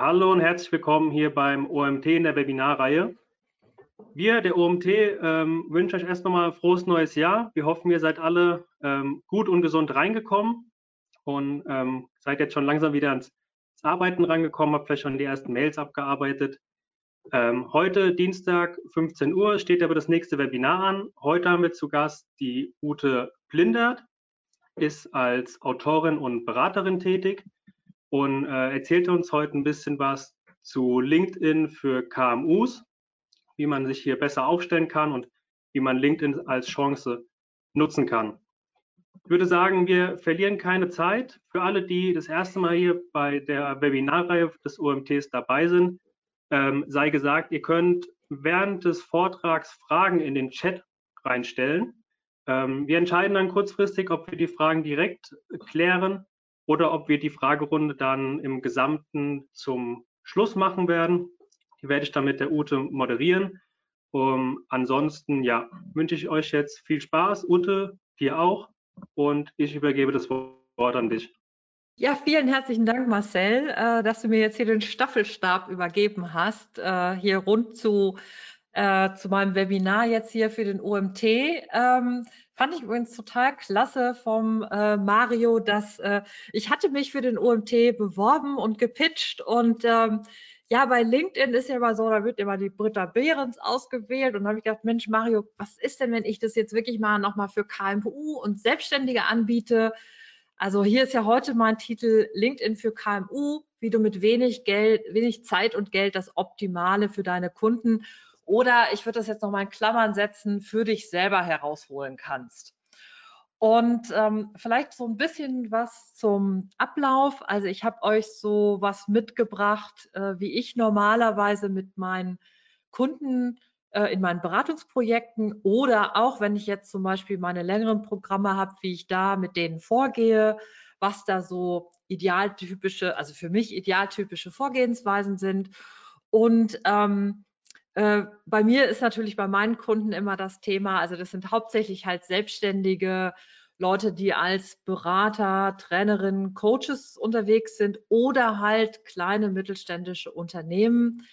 Hallo und herzlich willkommen hier beim OMT in der Webinarreihe. Wir, der OMT, ähm, wünschen euch erst nochmal frohes neues Jahr. Wir hoffen, ihr seid alle ähm, gut und gesund reingekommen und ähm, seid jetzt schon langsam wieder ans, ans Arbeiten rangekommen, habt vielleicht schon die ersten Mails abgearbeitet. Ähm, heute, Dienstag, 15 Uhr, steht aber das nächste Webinar an. Heute haben wir zu Gast die Ute Plindert, ist als Autorin und Beraterin tätig und äh, erzählt uns heute ein bisschen was zu LinkedIn für KMUs, wie man sich hier besser aufstellen kann und wie man LinkedIn als Chance nutzen kann. Ich würde sagen, wir verlieren keine Zeit. Für alle, die das erste Mal hier bei der Webinarreihe des OMTs dabei sind, ähm, sei gesagt, ihr könnt während des Vortrags Fragen in den Chat reinstellen. Ähm, wir entscheiden dann kurzfristig, ob wir die Fragen direkt klären oder ob wir die Fragerunde dann im Gesamten zum Schluss machen werden. Die werde ich dann mit der Ute moderieren. Um, ansonsten, ja, wünsche ich euch jetzt viel Spaß. Ute, dir auch. Und ich übergebe das Wort an dich. Ja, vielen herzlichen Dank, Marcel, äh, dass du mir jetzt hier den Staffelstab übergeben hast, äh, hier rund zu, äh, zu meinem Webinar jetzt hier für den OMT. Ähm, Fand ich übrigens total klasse vom äh, Mario, dass äh, ich hatte mich für den OMT beworben und gepitcht und ähm, ja, bei LinkedIn ist ja immer so, da wird immer die Britta Behrens ausgewählt und da habe ich gedacht, Mensch, Mario, was ist denn, wenn ich das jetzt wirklich mal nochmal für KMU und Selbstständige anbiete? Also hier ist ja heute mein Titel LinkedIn für KMU, wie du mit wenig Geld, wenig Zeit und Geld das Optimale für deine Kunden oder ich würde das jetzt noch mal in Klammern setzen, für dich selber herausholen kannst. Und ähm, vielleicht so ein bisschen was zum Ablauf. Also ich habe euch so was mitgebracht, äh, wie ich normalerweise mit meinen Kunden äh, in meinen Beratungsprojekten oder auch wenn ich jetzt zum Beispiel meine längeren Programme habe, wie ich da mit denen vorgehe, was da so idealtypische, also für mich idealtypische Vorgehensweisen sind. Und ähm, äh, bei mir ist natürlich bei meinen Kunden immer das Thema, also das sind hauptsächlich halt Selbstständige, Leute, die als Berater, Trainerinnen, Coaches unterwegs sind oder halt kleine mittelständische Unternehmen,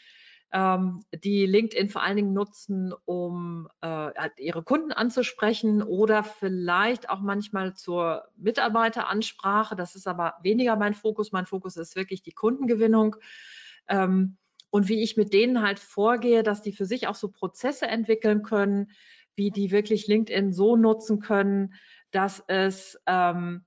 ähm, die LinkedIn vor allen Dingen nutzen, um äh, halt ihre Kunden anzusprechen oder vielleicht auch manchmal zur Mitarbeiteransprache. Das ist aber weniger mein Fokus. Mein Fokus ist wirklich die Kundengewinnung. Ähm, und wie ich mit denen halt vorgehe, dass die für sich auch so Prozesse entwickeln können, wie die wirklich LinkedIn so nutzen können, dass es, ähm,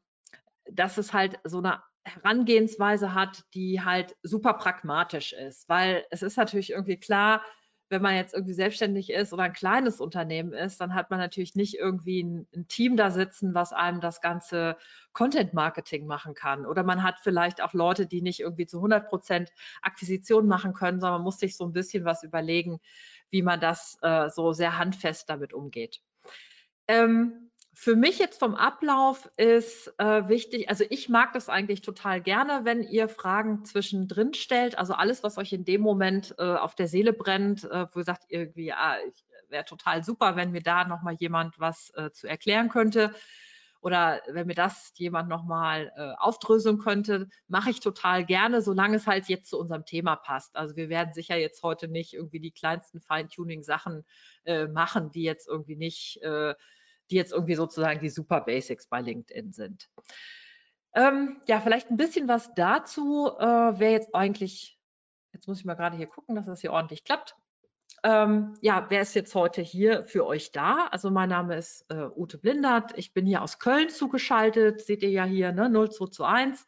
dass es halt so eine Herangehensweise hat, die halt super pragmatisch ist, weil es ist natürlich irgendwie klar, wenn man jetzt irgendwie selbstständig ist oder ein kleines Unternehmen ist, dann hat man natürlich nicht irgendwie ein, ein, Team da sitzen, was einem das ganze Content Marketing machen kann. Oder man hat vielleicht auch Leute, die nicht irgendwie zu 100 Prozent Akquisition machen können, sondern man muss sich so ein bisschen was überlegen, wie man das äh, so sehr handfest damit umgeht. Ähm, für mich jetzt vom Ablauf ist äh, wichtig, also ich mag das eigentlich total gerne, wenn ihr Fragen zwischendrin stellt. Also alles, was euch in dem Moment äh, auf der Seele brennt, äh, wo ihr sagt, irgendwie, ja, wäre total super, wenn mir da nochmal jemand was äh, zu erklären könnte. Oder wenn mir das jemand nochmal äh, aufdröseln könnte, mache ich total gerne, solange es halt jetzt zu unserem Thema passt. Also wir werden sicher jetzt heute nicht irgendwie die kleinsten Feintuning-Sachen äh, machen, die jetzt irgendwie nicht äh, die jetzt irgendwie sozusagen die Super Basics bei LinkedIn sind. Ähm, ja, vielleicht ein bisschen was dazu, äh, wer jetzt eigentlich, jetzt muss ich mal gerade hier gucken, dass das hier ordentlich klappt. Ähm, ja, wer ist jetzt heute hier für euch da? Also mein Name ist äh, Ute Blindert. Ich bin hier aus Köln zugeschaltet. Seht ihr ja hier, ne? 0221.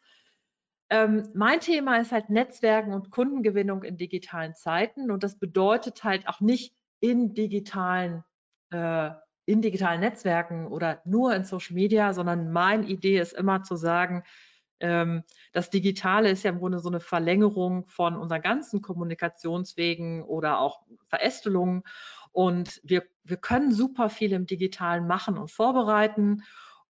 Ähm, mein Thema ist halt Netzwerken und Kundengewinnung in digitalen Zeiten. Und das bedeutet halt auch nicht in digitalen äh, in digitalen Netzwerken oder nur in Social Media, sondern meine Idee ist immer zu sagen, ähm, das Digitale ist ja im Grunde so eine Verlängerung von unseren ganzen Kommunikationswegen oder auch Verästelungen. Und wir, wir können super viel im Digitalen machen und vorbereiten.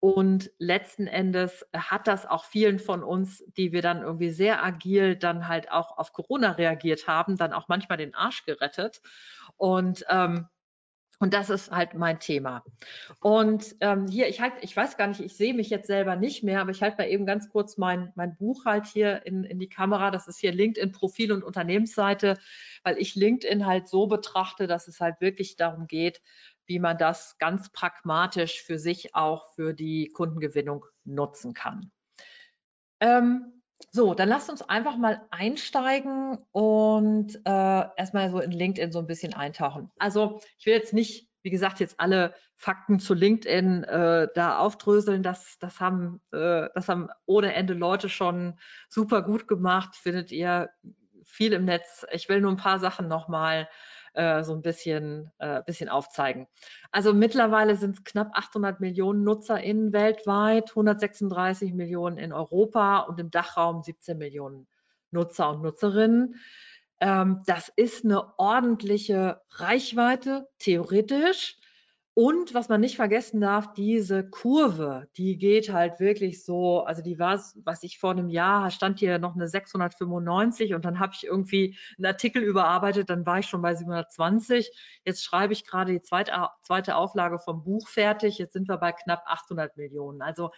Und letzten Endes hat das auch vielen von uns, die wir dann irgendwie sehr agil dann halt auch auf Corona reagiert haben, dann auch manchmal den Arsch gerettet. Und ähm, Und das ist halt mein Thema. Und ähm, hier, ich halt, ich weiß gar nicht, ich sehe mich jetzt selber nicht mehr, aber ich halte mal eben ganz kurz mein, mein Buch halt hier in, in die Kamera. Das ist hier LinkedIn-Profil und Unternehmensseite, weil ich LinkedIn halt so betrachte, dass es halt wirklich darum geht, wie man das ganz pragmatisch für sich auch für die Kundengewinnung nutzen kann. Ähm, so, dann lasst uns einfach mal einsteigen und äh, erstmal so in LinkedIn so ein bisschen eintauchen. Also ich will jetzt nicht, wie gesagt, jetzt alle Fakten zu LinkedIn äh, da aufdröseln. Das, das, haben, äh, das haben ohne Ende Leute schon super gut gemacht. Findet ihr viel im Netz. Ich will nur ein paar Sachen nochmal äh, so ein bisschen, äh, bisschen aufzeigen. Also mittlerweile sind es knapp 800 Millionen NutzerInnen weltweit, 136 Millionen in Europa und im Dachraum 17 Millionen Nutzer und Nutzerinnen. Ähm, das ist eine ordentliche Reichweite, theoretisch. Und was man nicht vergessen darf, diese Kurve, die geht halt wirklich so, also die war, was ich vor einem Jahr, stand hier noch eine 695 und dann habe ich irgendwie einen Artikel überarbeitet, dann war ich schon bei 720. Jetzt schreibe ich gerade die zweite, zweite Auflage vom Buch fertig, jetzt sind wir bei knapp 800 Millionen. Also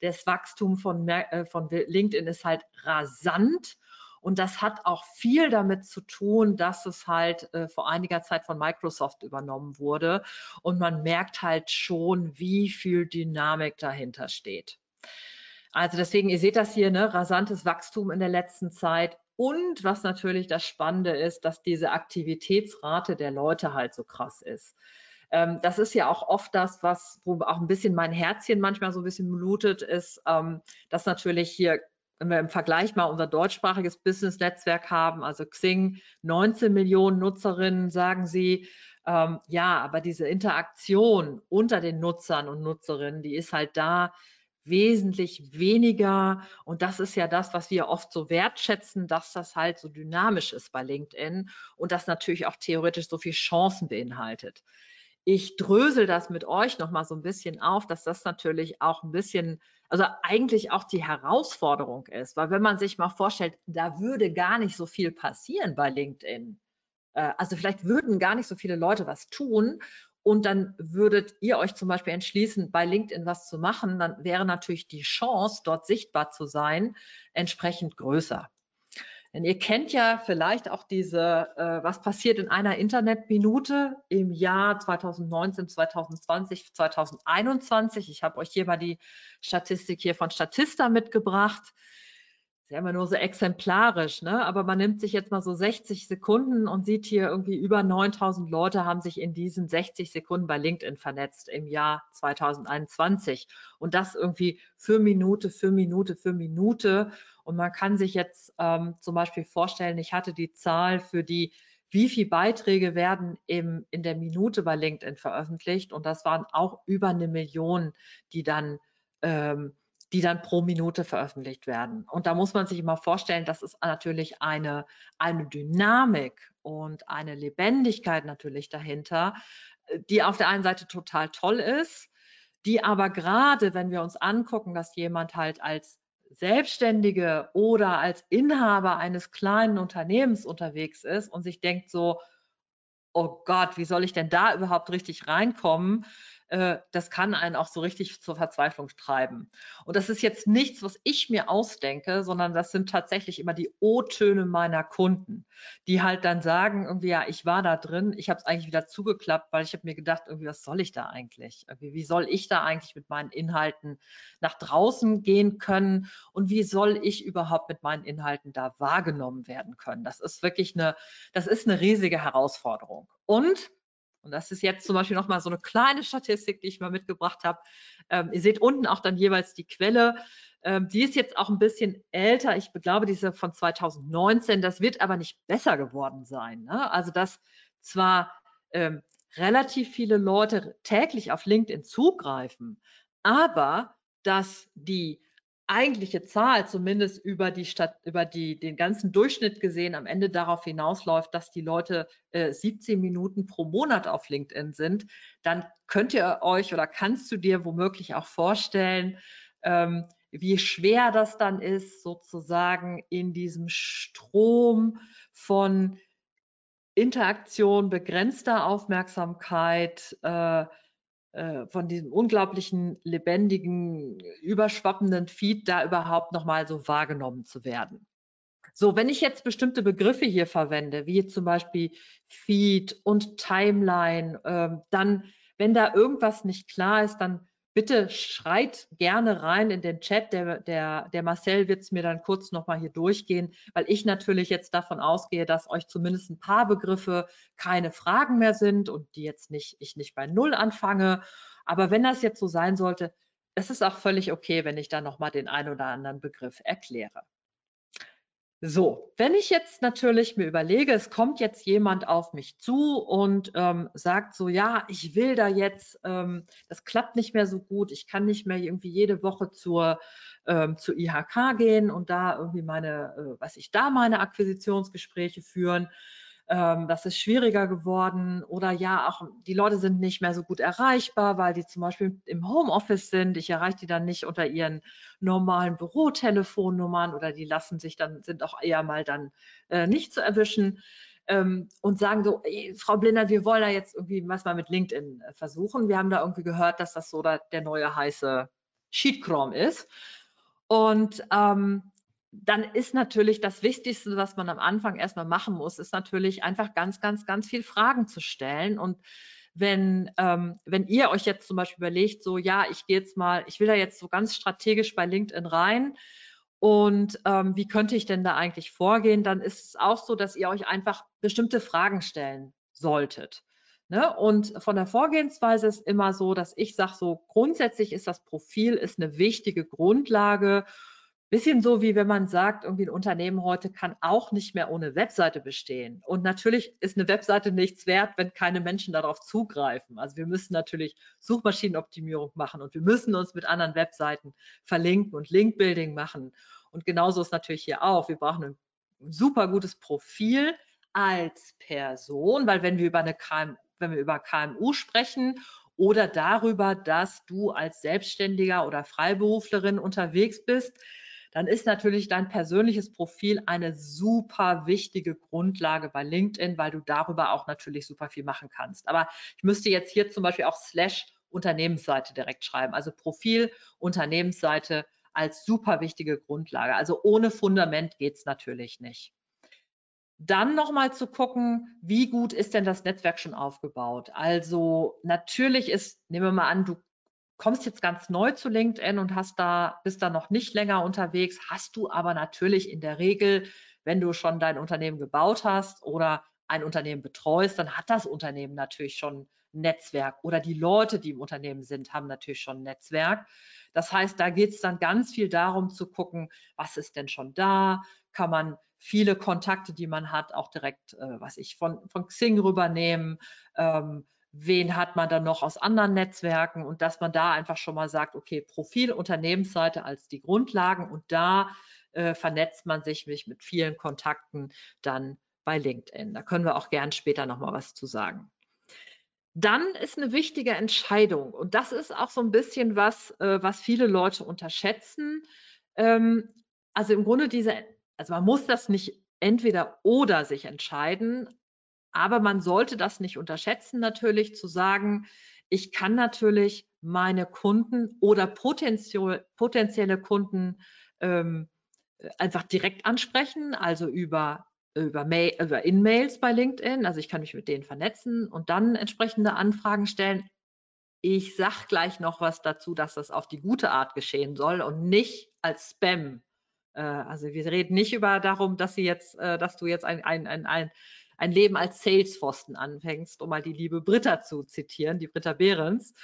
das Wachstum von, äh, von LinkedIn ist halt rasant und das hat auch viel damit zu tun, dass es halt äh, vor einiger Zeit von Microsoft übernommen wurde. Und man merkt halt schon, wie viel Dynamik dahinter steht. Also deswegen, ihr seht das hier, ne, rasantes Wachstum in der letzten Zeit. Und was natürlich das Spannende ist, dass diese Aktivitätsrate der Leute halt so krass ist ähm, das ist ja auch oft das, was, wo auch ein bisschen mein Herzchen manchmal so ein bisschen blutet, ist, ähm, dass natürlich hier wenn wir im Vergleich mal unser deutschsprachiges Business-Netzwerk haben, also Xing, 19 Millionen Nutzerinnen, sagen sie, ähm, ja, aber diese Interaktion unter den Nutzern und Nutzerinnen, die ist halt da wesentlich weniger. Und das ist ja das, was wir oft so wertschätzen, dass das halt so dynamisch ist bei LinkedIn und das natürlich auch theoretisch so viel Chancen beinhaltet. Ich drösel das mit euch nochmal so ein bisschen auf, dass das natürlich auch ein bisschen also eigentlich auch die Herausforderung ist, weil wenn man sich mal vorstellt, da würde gar nicht so viel passieren bei LinkedIn. Äh, also vielleicht würden gar nicht so viele Leute was tun und dann würdet ihr euch zum Beispiel entschließen, bei LinkedIn was zu machen, dann wäre natürlich die Chance, dort sichtbar zu sein, entsprechend größer. Denn ihr kennt ja vielleicht auch diese, äh, was passiert in einer Internetminute im Jahr 2019, 2020, 2021. Ich habe euch hier mal die Statistik hier von Statista mitgebracht. ist ja immer nur so exemplarisch, ne? aber man nimmt sich jetzt mal so 60 Sekunden und sieht hier irgendwie über 9000 Leute haben sich in diesen 60 Sekunden bei LinkedIn vernetzt im Jahr 2021 und das irgendwie für Minute, für Minute, für Minute und man kann sich jetzt ähm, zum Beispiel vorstellen, ich hatte die Zahl für die, wie viele Beiträge werden im, in der Minute bei LinkedIn veröffentlicht. Und das waren auch über eine Million, die dann, ähm, die dann pro Minute veröffentlicht werden. Und da muss man sich immer vorstellen, das ist natürlich eine, eine Dynamik und eine Lebendigkeit natürlich dahinter, die auf der einen Seite total toll ist, die aber gerade, wenn wir uns angucken, dass jemand halt als Selbstständige oder als Inhaber eines kleinen Unternehmens unterwegs ist und sich denkt so, oh Gott, wie soll ich denn da überhaupt richtig reinkommen? Äh, das kann einen auch so richtig zur Verzweiflung treiben. Und das ist jetzt nichts, was ich mir ausdenke, sondern das sind tatsächlich immer die O-Töne meiner Kunden, die halt dann sagen, irgendwie, ja, ich war da drin, ich habe es eigentlich wieder zugeklappt, weil ich habe mir gedacht, irgendwie, was soll ich da eigentlich? Irgendwie, wie soll ich da eigentlich mit meinen Inhalten nach draußen gehen können und wie soll ich überhaupt mit meinen Inhalten da wahrgenommen werden können? Das ist wirklich eine, das ist eine riesige Herausforderung. Und und das ist jetzt zum Beispiel nochmal so eine kleine Statistik, die ich mal mitgebracht habe. Ähm, ihr seht unten auch dann jeweils die Quelle. Ähm, die ist jetzt auch ein bisschen älter. Ich glaube, diese von 2019. Das wird aber nicht besser geworden sein. Ne? Also, dass zwar ähm, relativ viele Leute täglich auf LinkedIn zugreifen, aber dass die eigentliche Zahl zumindest über die Stadt, über die, den ganzen Durchschnitt gesehen am Ende darauf hinausläuft, dass die Leute äh, 17 Minuten pro Monat auf LinkedIn sind, dann könnt ihr euch oder kannst du dir womöglich auch vorstellen, ähm, wie schwer das dann ist, sozusagen in diesem Strom von Interaktion, begrenzter Aufmerksamkeit, äh, von diesem unglaublichen, lebendigen, überschwappenden Feed da überhaupt nochmal so wahrgenommen zu werden. So, wenn ich jetzt bestimmte Begriffe hier verwende, wie zum Beispiel Feed und Timeline, äh, dann, wenn da irgendwas nicht klar ist, dann bitte schreit gerne rein in den Chat. Der, der, der Marcel wird es mir dann kurz nochmal hier durchgehen, weil ich natürlich jetzt davon ausgehe, dass euch zumindest ein paar Begriffe keine Fragen mehr sind und die jetzt nicht, ich nicht bei Null anfange. Aber wenn das jetzt so sein sollte, es ist auch völlig okay, wenn ich da nochmal den ein oder anderen Begriff erkläre. So, wenn ich jetzt natürlich mir überlege, es kommt jetzt jemand auf mich zu und ähm, sagt so, ja, ich will da jetzt, ähm, das klappt nicht mehr so gut, ich kann nicht mehr irgendwie jede Woche zur, ähm, zur IHK gehen und da irgendwie meine, äh, was ich da meine Akquisitionsgespräche führen ähm, das ist schwieriger geworden oder ja, auch die Leute sind nicht mehr so gut erreichbar, weil die zum Beispiel im Homeoffice sind. Ich erreiche die dann nicht unter ihren normalen Bürotelefonnummern oder die lassen sich dann, sind auch eher mal dann äh, nicht zu erwischen. Ähm, und sagen so, ey, Frau Blinder, wir wollen da jetzt irgendwie was mal mit LinkedIn äh, versuchen. Wir haben da irgendwie gehört, dass das so da, der neue heiße Sheetchrome ist. Und ähm, dann ist natürlich das Wichtigste, was man am Anfang erstmal machen muss, ist natürlich einfach ganz, ganz, ganz viel Fragen zu stellen. Und wenn, ähm, wenn ihr euch jetzt zum Beispiel überlegt, so ja, ich gehe jetzt mal, ich will da jetzt so ganz strategisch bei LinkedIn rein und ähm, wie könnte ich denn da eigentlich vorgehen, dann ist es auch so, dass ihr euch einfach bestimmte Fragen stellen solltet. Ne? Und von der Vorgehensweise ist immer so, dass ich sage, so grundsätzlich ist das Profil ist eine wichtige Grundlage Bisschen so, wie wenn man sagt, irgendwie ein Unternehmen heute kann auch nicht mehr ohne Webseite bestehen. Und natürlich ist eine Webseite nichts wert, wenn keine Menschen darauf zugreifen. Also wir müssen natürlich Suchmaschinenoptimierung machen und wir müssen uns mit anderen Webseiten verlinken und Linkbuilding machen. Und genauso ist natürlich hier auch. Wir brauchen ein super gutes Profil als Person, weil wenn wir über eine KMU, wenn wir über KMU sprechen oder darüber, dass du als Selbstständiger oder Freiberuflerin unterwegs bist, dann ist natürlich dein persönliches Profil eine super wichtige Grundlage bei LinkedIn, weil du darüber auch natürlich super viel machen kannst. Aber ich müsste jetzt hier zum Beispiel auch slash Unternehmensseite direkt schreiben. Also Profil, Unternehmensseite als super wichtige Grundlage. Also ohne Fundament geht es natürlich nicht. Dann nochmal zu gucken, wie gut ist denn das Netzwerk schon aufgebaut? Also natürlich ist, nehmen wir mal an, du kommst jetzt ganz neu zu LinkedIn und hast da, bist da noch nicht länger unterwegs, hast du aber natürlich in der Regel, wenn du schon dein Unternehmen gebaut hast oder ein Unternehmen betreust, dann hat das Unternehmen natürlich schon ein Netzwerk oder die Leute, die im Unternehmen sind, haben natürlich schon ein Netzwerk. Das heißt, da geht es dann ganz viel darum zu gucken, was ist denn schon da? Kann man viele Kontakte, die man hat, auch direkt, äh, was ich von, von Xing rübernehmen? Ähm, wen hat man dann noch aus anderen Netzwerken und dass man da einfach schon mal sagt, okay, Profil, Unternehmensseite als die Grundlagen und da äh, vernetzt man sich mit vielen Kontakten dann bei LinkedIn. Da können wir auch gern später noch mal was zu sagen. Dann ist eine wichtige Entscheidung und das ist auch so ein bisschen was, äh, was viele Leute unterschätzen. Ähm, also im Grunde diese, also man muss das nicht entweder oder sich entscheiden, aber man sollte das nicht unterschätzen, natürlich zu sagen, ich kann natürlich meine Kunden oder potenzielle Kunden ähm, einfach direkt ansprechen, also über, über, Mail, über In-Mails bei LinkedIn. Also ich kann mich mit denen vernetzen und dann entsprechende Anfragen stellen. Ich sage gleich noch was dazu, dass das auf die gute Art geschehen soll und nicht als Spam. Äh, also wir reden nicht über darum, dass sie jetzt, äh, dass du jetzt ein, ein, ein, ein ein Leben als Salesforsten anfängst, um mal die liebe Britta zu zitieren, die Britta Behrens.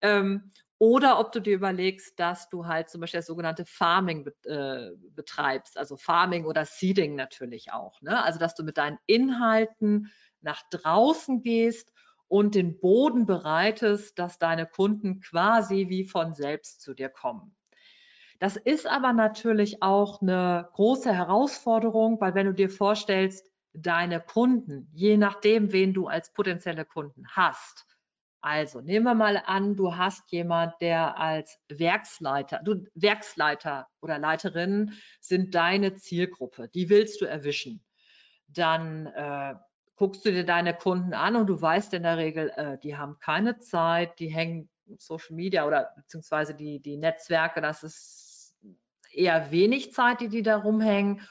Ähm, oder ob du dir überlegst, dass du halt zum Beispiel das sogenannte Farming be äh, betreibst, also Farming oder Seeding natürlich auch. Ne? Also dass du mit deinen Inhalten nach draußen gehst und den Boden bereitest, dass deine Kunden quasi wie von selbst zu dir kommen. Das ist aber natürlich auch eine große Herausforderung, weil wenn du dir vorstellst, deine Kunden, je nachdem, wen du als potenzielle Kunden hast. Also nehmen wir mal an, du hast jemand, der als Werksleiter, du Werksleiter oder Leiterin sind deine Zielgruppe, die willst du erwischen. Dann äh, guckst du dir deine Kunden an und du weißt in der Regel, äh, die haben keine Zeit, die hängen Social Media oder beziehungsweise die, die Netzwerke, das ist eher wenig Zeit, die die da rumhängen.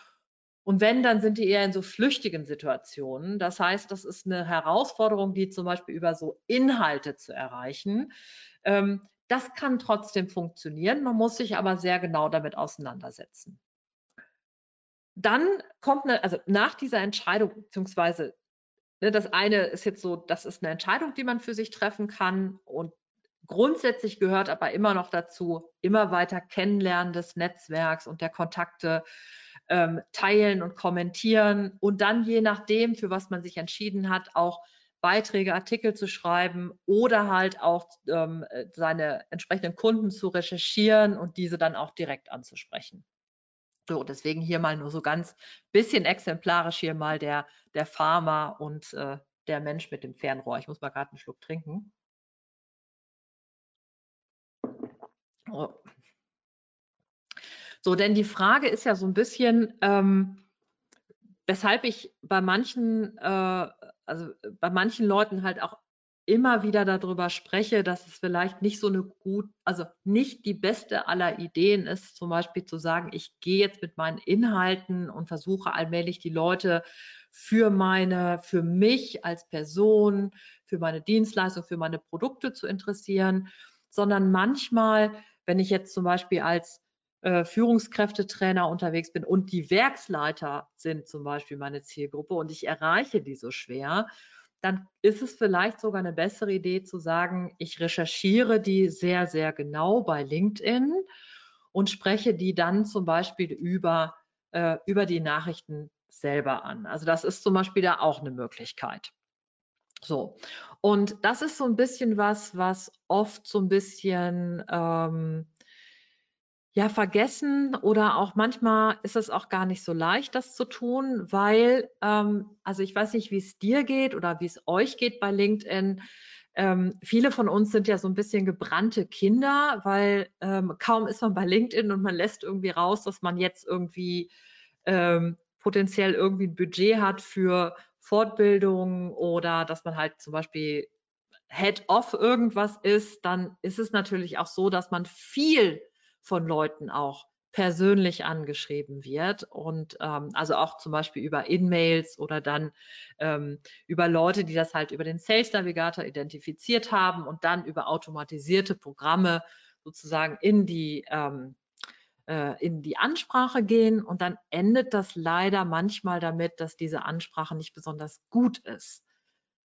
Und wenn, dann sind die eher in so flüchtigen Situationen. Das heißt, das ist eine Herausforderung, die zum Beispiel über so Inhalte zu erreichen. Ähm, das kann trotzdem funktionieren. Man muss sich aber sehr genau damit auseinandersetzen. Dann kommt eine, also nach dieser Entscheidung, beziehungsweise ne, das eine ist jetzt so, das ist eine Entscheidung, die man für sich treffen kann und Grundsätzlich gehört aber immer noch dazu, immer weiter Kennenlernen des Netzwerks und der Kontakte, ähm, teilen und kommentieren und dann je nachdem, für was man sich entschieden hat, auch Beiträge, Artikel zu schreiben oder halt auch ähm, seine entsprechenden Kunden zu recherchieren und diese dann auch direkt anzusprechen. So, deswegen hier mal nur so ganz bisschen exemplarisch hier mal der, der Farmer und äh, der Mensch mit dem Fernrohr. Ich muss mal gerade einen Schluck trinken. Oh. So, denn die Frage ist ja so ein bisschen, ähm, weshalb ich bei manchen, äh, also bei manchen Leuten halt auch immer wieder darüber spreche, dass es vielleicht nicht so eine gut, also nicht die beste aller Ideen ist, zum Beispiel zu sagen, ich gehe jetzt mit meinen Inhalten und versuche allmählich die Leute für meine, für mich als Person, für meine Dienstleistung, für meine Produkte zu interessieren, sondern manchmal wenn ich jetzt zum Beispiel als äh, Führungskräftetrainer unterwegs bin und die Werksleiter sind zum Beispiel meine Zielgruppe und ich erreiche die so schwer, dann ist es vielleicht sogar eine bessere Idee zu sagen, ich recherchiere die sehr, sehr genau bei LinkedIn und spreche die dann zum Beispiel über, äh, über die Nachrichten selber an. Also das ist zum Beispiel da auch eine Möglichkeit. So. Und das ist so ein bisschen was, was oft so ein bisschen ähm, ja vergessen oder auch manchmal ist es auch gar nicht so leicht, das zu tun, weil, ähm, also ich weiß nicht, wie es dir geht oder wie es euch geht bei LinkedIn. Ähm, viele von uns sind ja so ein bisschen gebrannte Kinder, weil ähm, kaum ist man bei LinkedIn und man lässt irgendwie raus, dass man jetzt irgendwie ähm, potenziell irgendwie ein Budget hat für Fortbildung oder dass man halt zum Beispiel Head of irgendwas ist, dann ist es natürlich auch so, dass man viel von Leuten auch persönlich angeschrieben wird und ähm, also auch zum Beispiel über In-Mails oder dann ähm, über Leute, die das halt über den Sales Navigator identifiziert haben und dann über automatisierte Programme sozusagen in die ähm, äh, in die Ansprache gehen. Und dann endet das leider manchmal damit, dass diese Ansprache nicht besonders gut ist,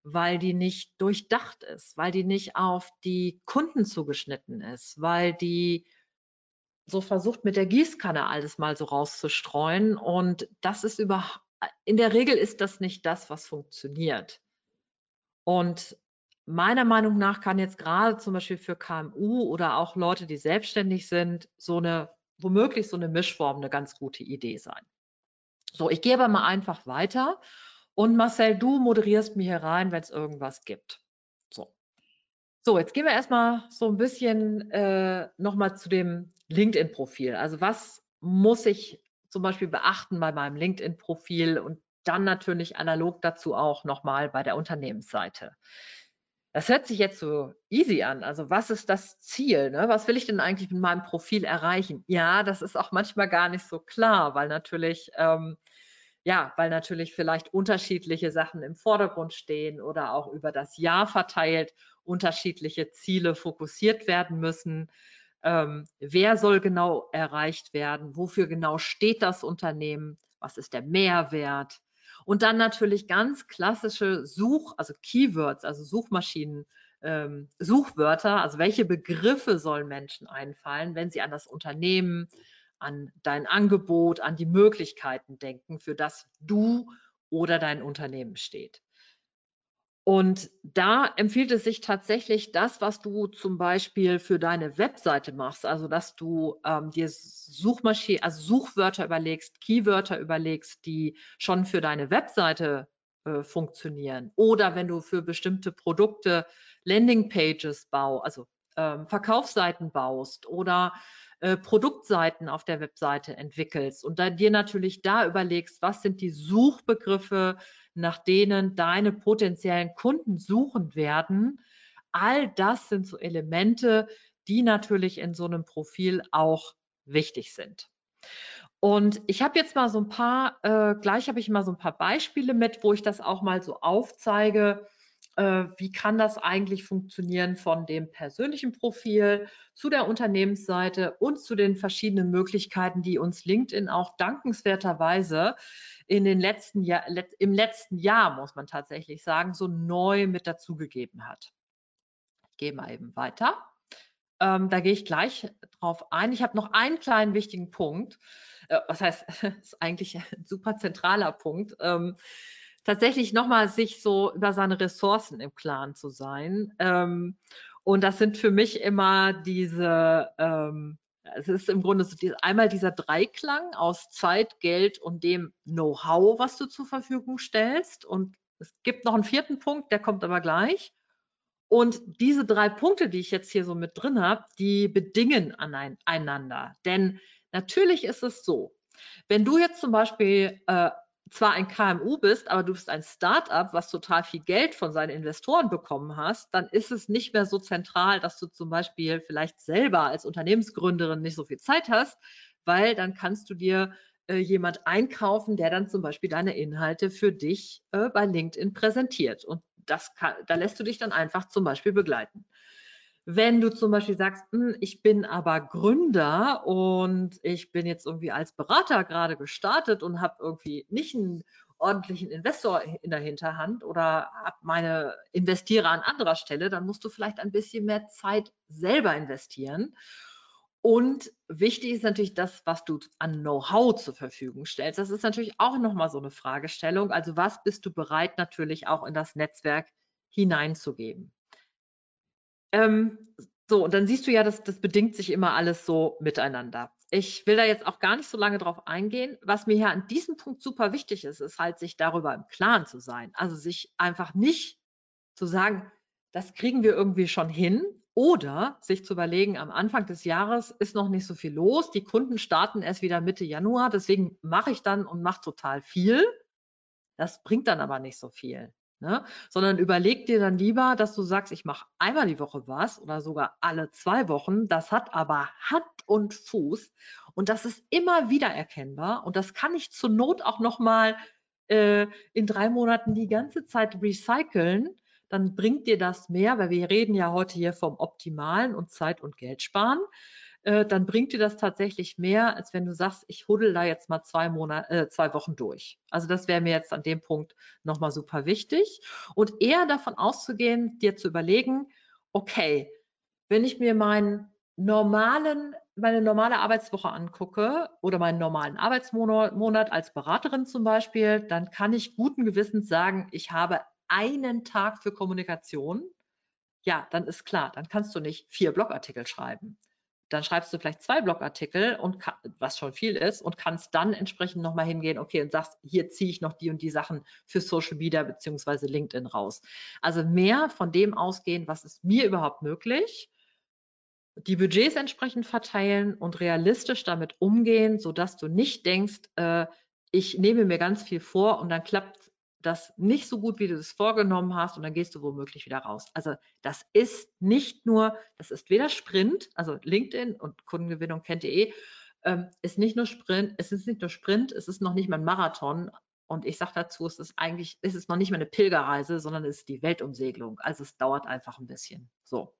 weil die nicht durchdacht ist, weil die nicht auf die Kunden zugeschnitten ist, weil die so versucht mit der Gießkanne alles mal so rauszustreuen und das ist über in der Regel ist das nicht das, was funktioniert. Und meiner Meinung nach kann jetzt gerade zum Beispiel für KMU oder auch Leute, die selbstständig sind, so eine womöglich so eine Mischform eine ganz gute Idee sein. So, ich gehe aber mal einfach weiter und Marcel, du moderierst mir hier rein, wenn es irgendwas gibt. So. So, jetzt gehen wir erstmal so ein bisschen äh, nochmal zu dem LinkedIn-Profil. Also was muss ich zum Beispiel beachten bei meinem LinkedIn-Profil und dann natürlich analog dazu auch nochmal bei der Unternehmensseite. Das hört sich jetzt so easy an. Also was ist das Ziel? Ne? Was will ich denn eigentlich mit meinem Profil erreichen? Ja, das ist auch manchmal gar nicht so klar, weil natürlich, ähm, ja, weil natürlich vielleicht unterschiedliche Sachen im Vordergrund stehen oder auch über das Jahr verteilt unterschiedliche Ziele fokussiert werden müssen. Ähm, wer soll genau erreicht werden? Wofür genau steht das Unternehmen? Was ist der Mehrwert? Und dann natürlich ganz klassische Such, also Keywords, also Suchmaschinen, ähm, Suchwörter, also welche Begriffe sollen Menschen einfallen, wenn sie an das Unternehmen, an dein Angebot, an die Möglichkeiten denken, für das du oder dein Unternehmen steht. Und da empfiehlt es sich tatsächlich das, was du zum Beispiel für deine Webseite machst, also dass du ähm, dir Suchmaschine, also Suchwörter überlegst, Keywörter überlegst, die schon für deine Webseite äh, funktionieren. Oder wenn du für bestimmte Produkte Landingpages baust, also ähm, Verkaufsseiten baust oder äh, Produktseiten auf der Webseite entwickelst und dann dir natürlich da überlegst, was sind die Suchbegriffe, nach denen deine potenziellen Kunden suchen werden. All das sind so Elemente, die natürlich in so einem Profil auch wichtig sind. Und ich habe jetzt mal so ein paar, äh, gleich habe ich mal so ein paar Beispiele mit, wo ich das auch mal so aufzeige, äh, wie kann das eigentlich funktionieren von dem persönlichen Profil zu der Unternehmensseite und zu den verschiedenen Möglichkeiten, die uns LinkedIn auch dankenswerterweise in den letzten Jahr, im letzten Jahr, muss man tatsächlich sagen, so neu mit dazugegeben hat. Ich gehe mal eben weiter. Ähm, da gehe ich gleich drauf ein. Ich habe noch einen kleinen wichtigen Punkt. Äh, was heißt, ist eigentlich ein super zentraler Punkt. Ähm, tatsächlich nochmal sich so über seine Ressourcen im Klaren zu sein. Ähm, und das sind für mich immer diese, ähm, es ist im Grunde so einmal dieser Dreiklang aus Zeit, Geld und dem Know-how, was du zur Verfügung stellst. Und es gibt noch einen vierten Punkt, der kommt aber gleich. Und diese drei Punkte, die ich jetzt hier so mit drin habe, die bedingen aneinander. Denn natürlich ist es so, wenn du jetzt zum Beispiel äh, zwar ein KMU bist, aber du bist ein Startup, was total viel Geld von seinen Investoren bekommen hast, dann ist es nicht mehr so zentral, dass du zum Beispiel vielleicht selber als Unternehmensgründerin nicht so viel Zeit hast, weil dann kannst du dir äh, jemand einkaufen, der dann zum Beispiel deine Inhalte für dich äh, bei LinkedIn präsentiert. Und das kann, da lässt du dich dann einfach zum Beispiel begleiten. Wenn du zum Beispiel sagst, hm, ich bin aber Gründer und ich bin jetzt irgendwie als Berater gerade gestartet und habe irgendwie nicht einen ordentlichen Investor in der Hinterhand oder habe meine investiere an anderer Stelle, dann musst du vielleicht ein bisschen mehr Zeit selber investieren. Und wichtig ist natürlich das, was du an Know-how zur Verfügung stellst. Das ist natürlich auch nochmal so eine Fragestellung. Also was bist du bereit natürlich auch in das Netzwerk hineinzugeben? Ähm, so, und dann siehst du ja, dass das bedingt sich immer alles so miteinander. Ich will da jetzt auch gar nicht so lange drauf eingehen. Was mir hier an diesem Punkt super wichtig ist, ist halt, sich darüber im Klaren zu sein. Also sich einfach nicht zu sagen, das kriegen wir irgendwie schon hin, oder sich zu überlegen, am Anfang des Jahres ist noch nicht so viel los, die Kunden starten erst wieder Mitte Januar, deswegen mache ich dann und mache total viel. Das bringt dann aber nicht so viel. Ne? Sondern überleg dir dann lieber, dass du sagst, ich mache einmal die Woche was oder sogar alle zwei Wochen. Das hat aber Hand und Fuß und das ist immer wieder erkennbar und das kann ich zur Not auch nochmal äh, in drei Monaten die ganze Zeit recyceln dann bringt dir das mehr, weil wir reden ja heute hier vom Optimalen und Zeit und Geld sparen. Äh, dann bringt dir das tatsächlich mehr, als wenn du sagst, ich huddel da jetzt mal zwei Monate, äh, zwei Wochen durch. Also das wäre mir jetzt an dem Punkt nochmal super wichtig. Und eher davon auszugehen, dir zu überlegen, okay, wenn ich mir meinen normalen, meine normale Arbeitswoche angucke oder meinen normalen Arbeitsmonat als Beraterin zum Beispiel, dann kann ich guten Gewissens sagen, ich habe einen Tag für Kommunikation, ja, dann ist klar, dann kannst du nicht vier Blogartikel schreiben. Dann schreibst du vielleicht zwei Blogartikel und was schon viel ist und kannst dann entsprechend nochmal hingehen, okay, und sagst, hier ziehe ich noch die und die Sachen für Social Media beziehungsweise LinkedIn raus. Also mehr von dem ausgehen, was ist mir überhaupt möglich, die Budgets entsprechend verteilen und realistisch damit umgehen, sodass du nicht denkst, äh, ich nehme mir ganz viel vor und dann klappt das nicht so gut, wie du es vorgenommen hast und dann gehst du womöglich wieder raus. Also das ist nicht nur, das ist weder Sprint, also LinkedIn und Kundengewinnung kennt ihr eh, ähm, ist nicht nur Sprint, es ist nicht nur Sprint, es ist noch nicht mal ein Marathon. Und ich sage dazu, es ist eigentlich, es ist noch nicht mal eine Pilgerreise, sondern es ist die Weltumsegelung. Also es dauert einfach ein bisschen. So.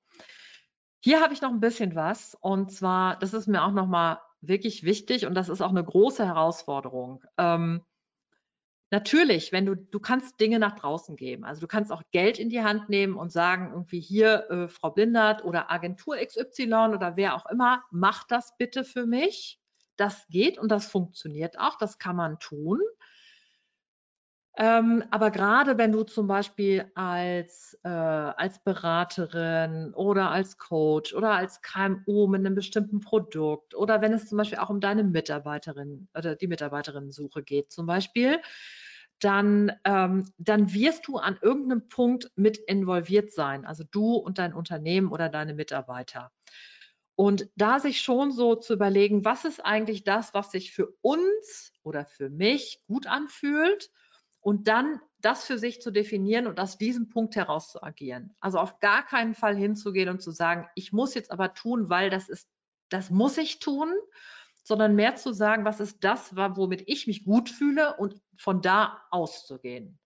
Hier habe ich noch ein bisschen was und zwar, das ist mir auch nochmal wirklich wichtig und das ist auch eine große Herausforderung. Ähm, Natürlich, wenn du, du kannst Dinge nach draußen geben. Also du kannst auch Geld in die Hand nehmen und sagen, irgendwie hier, äh, Frau Blindert oder Agentur XY oder wer auch immer, mach das bitte für mich. Das geht und das funktioniert auch, das kann man tun. Ähm, aber gerade wenn du zum Beispiel als, äh, als Beraterin oder als Coach oder als KMU mit einem bestimmten Produkt oder wenn es zum Beispiel auch um deine Mitarbeiterin oder die Mitarbeiterinnen-Suche geht zum Beispiel, dann, ähm, dann wirst du an irgendeinem Punkt mit involviert sein, also du und dein Unternehmen oder deine Mitarbeiter. Und da sich schon so zu überlegen, was ist eigentlich das, was sich für uns oder für mich gut anfühlt und dann das für sich zu definieren und aus diesem Punkt heraus zu agieren. Also auf gar keinen Fall hinzugehen und zu sagen, ich muss jetzt aber tun, weil das ist, das muss ich tun, sondern mehr zu sagen, was ist das, womit ich mich gut fühle und von da auszugehen.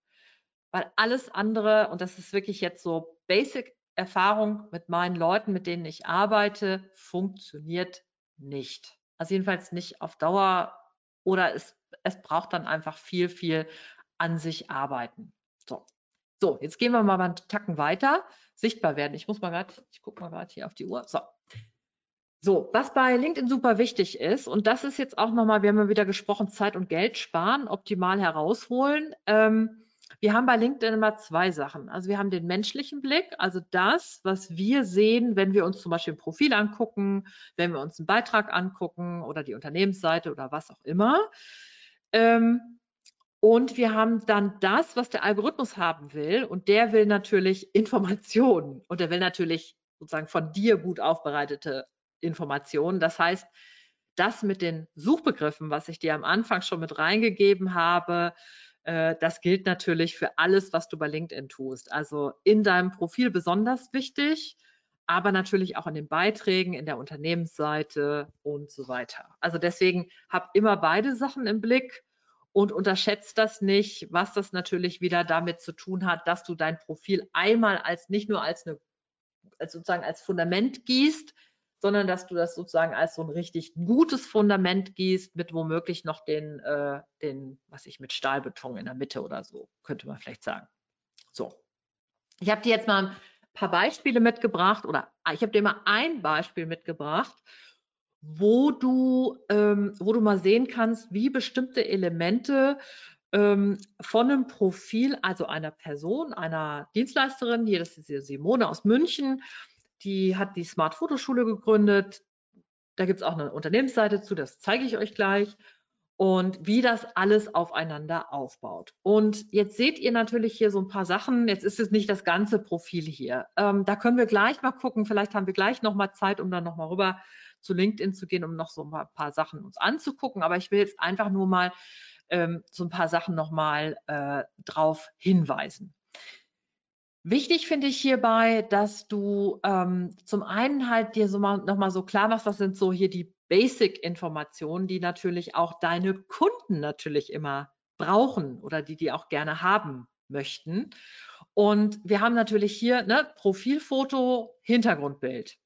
Weil alles andere, und das ist wirklich jetzt so Basic Erfahrung mit meinen Leuten, mit denen ich arbeite, funktioniert nicht. Also jedenfalls nicht auf Dauer oder es, es braucht dann einfach viel, viel an sich arbeiten. So. So, jetzt gehen wir mal einen Tacken weiter. Sichtbar werden. Ich muss mal gerade, ich gucke mal gerade hier auf die Uhr. So. So, was bei LinkedIn super wichtig ist, und das ist jetzt auch nochmal, wir haben ja wieder gesprochen, Zeit und Geld sparen, optimal herausholen. Ähm, wir haben bei LinkedIn immer zwei Sachen. Also wir haben den menschlichen Blick, also das, was wir sehen, wenn wir uns zum Beispiel ein Profil angucken, wenn wir uns einen Beitrag angucken oder die Unternehmensseite oder was auch immer. Ähm, und wir haben dann das, was der Algorithmus haben will. Und der will natürlich Informationen. Und der will natürlich sozusagen von dir gut aufbereitete Informationen. Das heißt, das mit den Suchbegriffen, was ich dir am Anfang schon mit reingegeben habe, äh, das gilt natürlich für alles, was du bei LinkedIn tust. Also in deinem Profil besonders wichtig, aber natürlich auch in den Beiträgen, in der Unternehmensseite und so weiter. Also deswegen hab immer beide Sachen im Blick und unterschätzt das nicht, was das natürlich wieder damit zu tun hat, dass du dein Profil einmal als nicht nur als eine als sozusagen als Fundament gießt, sondern dass du das sozusagen als so ein richtig gutes Fundament gießt, mit womöglich noch den, äh, den, was ich mit Stahlbeton in der Mitte oder so, könnte man vielleicht sagen. So. Ich habe dir jetzt mal ein paar Beispiele mitgebracht oder ich habe dir mal ein Beispiel mitgebracht, wo du, ähm, wo du mal sehen kannst, wie bestimmte Elemente ähm, von einem Profil, also einer Person, einer Dienstleisterin, hier, das ist hier Simone aus München, die hat die Smart Fotoschule gegründet. Da gibt es auch eine Unternehmensseite zu, das zeige ich euch gleich. Und wie das alles aufeinander aufbaut. Und jetzt seht ihr natürlich hier so ein paar Sachen. Jetzt ist es nicht das ganze Profil hier. Ähm, da können wir gleich mal gucken. Vielleicht haben wir gleich noch mal Zeit, um dann noch mal rüber zu LinkedIn zu gehen, um noch so ein paar, paar Sachen uns anzugucken. Aber ich will jetzt einfach nur mal ähm, so ein paar Sachen noch mal äh, drauf hinweisen. Wichtig finde ich hierbei, dass du ähm, zum einen halt dir so mal, nochmal so klar machst, was sind so hier die Basic-Informationen, die natürlich auch deine Kunden natürlich immer brauchen oder die die auch gerne haben möchten. Und wir haben natürlich hier ne, Profilfoto, Hintergrundbild.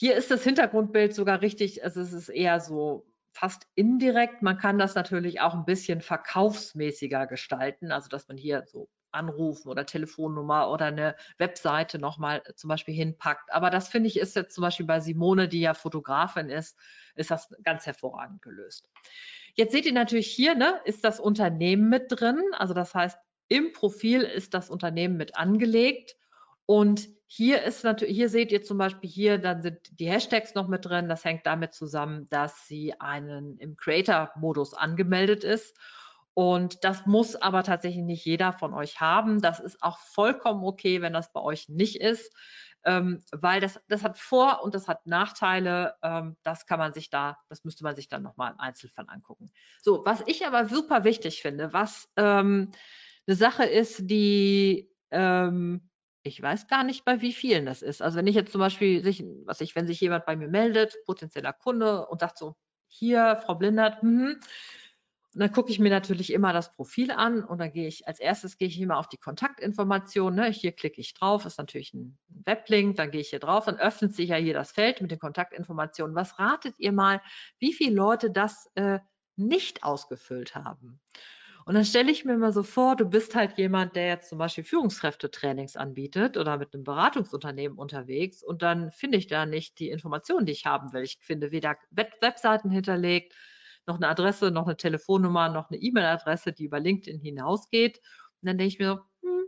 Hier ist das Hintergrundbild sogar richtig, also es ist eher so fast indirekt. Man kann das natürlich auch ein bisschen verkaufsmäßiger gestalten, also dass man hier so Anrufen oder Telefonnummer oder eine Webseite nochmal zum Beispiel hinpackt. Aber das finde ich ist jetzt zum Beispiel bei Simone, die ja Fotografin ist, ist das ganz hervorragend gelöst. Jetzt seht ihr natürlich hier, ne, ist das Unternehmen mit drin. Also das heißt, im Profil ist das Unternehmen mit angelegt. Und hier ist natürlich, hier seht ihr zum Beispiel hier, dann sind die Hashtags noch mit drin. Das hängt damit zusammen, dass sie einen im Creator-Modus angemeldet ist. Und das muss aber tatsächlich nicht jeder von euch haben. Das ist auch vollkommen okay, wenn das bei euch nicht ist, ähm, weil das, das hat Vor- und das hat Nachteile. Ähm, das kann man sich da, das müsste man sich dann nochmal im Einzelfall angucken. So, was ich aber super wichtig finde, was ähm, eine Sache ist, die ähm, ich weiß gar nicht, bei wie vielen das ist. Also wenn ich jetzt zum Beispiel, sich, was ich, wenn sich jemand bei mir meldet, potenzieller Kunde und sagt so, hier, Frau Blindert, hm, und dann gucke ich mir natürlich immer das Profil an und dann gehe ich, als erstes gehe ich immer auf die Kontaktinformationen. Ne? Hier klicke ich drauf, ist natürlich ein Weblink, dann gehe ich hier drauf, dann öffnet sich ja hier das Feld mit den Kontaktinformationen. Was ratet ihr mal, wie viele Leute das äh, nicht ausgefüllt haben? Und dann stelle ich mir immer so vor, du bist halt jemand, der jetzt zum Beispiel Führungskräftetrainings anbietet oder mit einem Beratungsunternehmen unterwegs und dann finde ich da nicht die Informationen, die ich haben will. Ich finde weder Webseiten hinterlegt, noch eine Adresse, noch eine Telefonnummer, noch eine E-Mail-Adresse, die über LinkedIn hinausgeht. Und dann denke ich mir so, hm,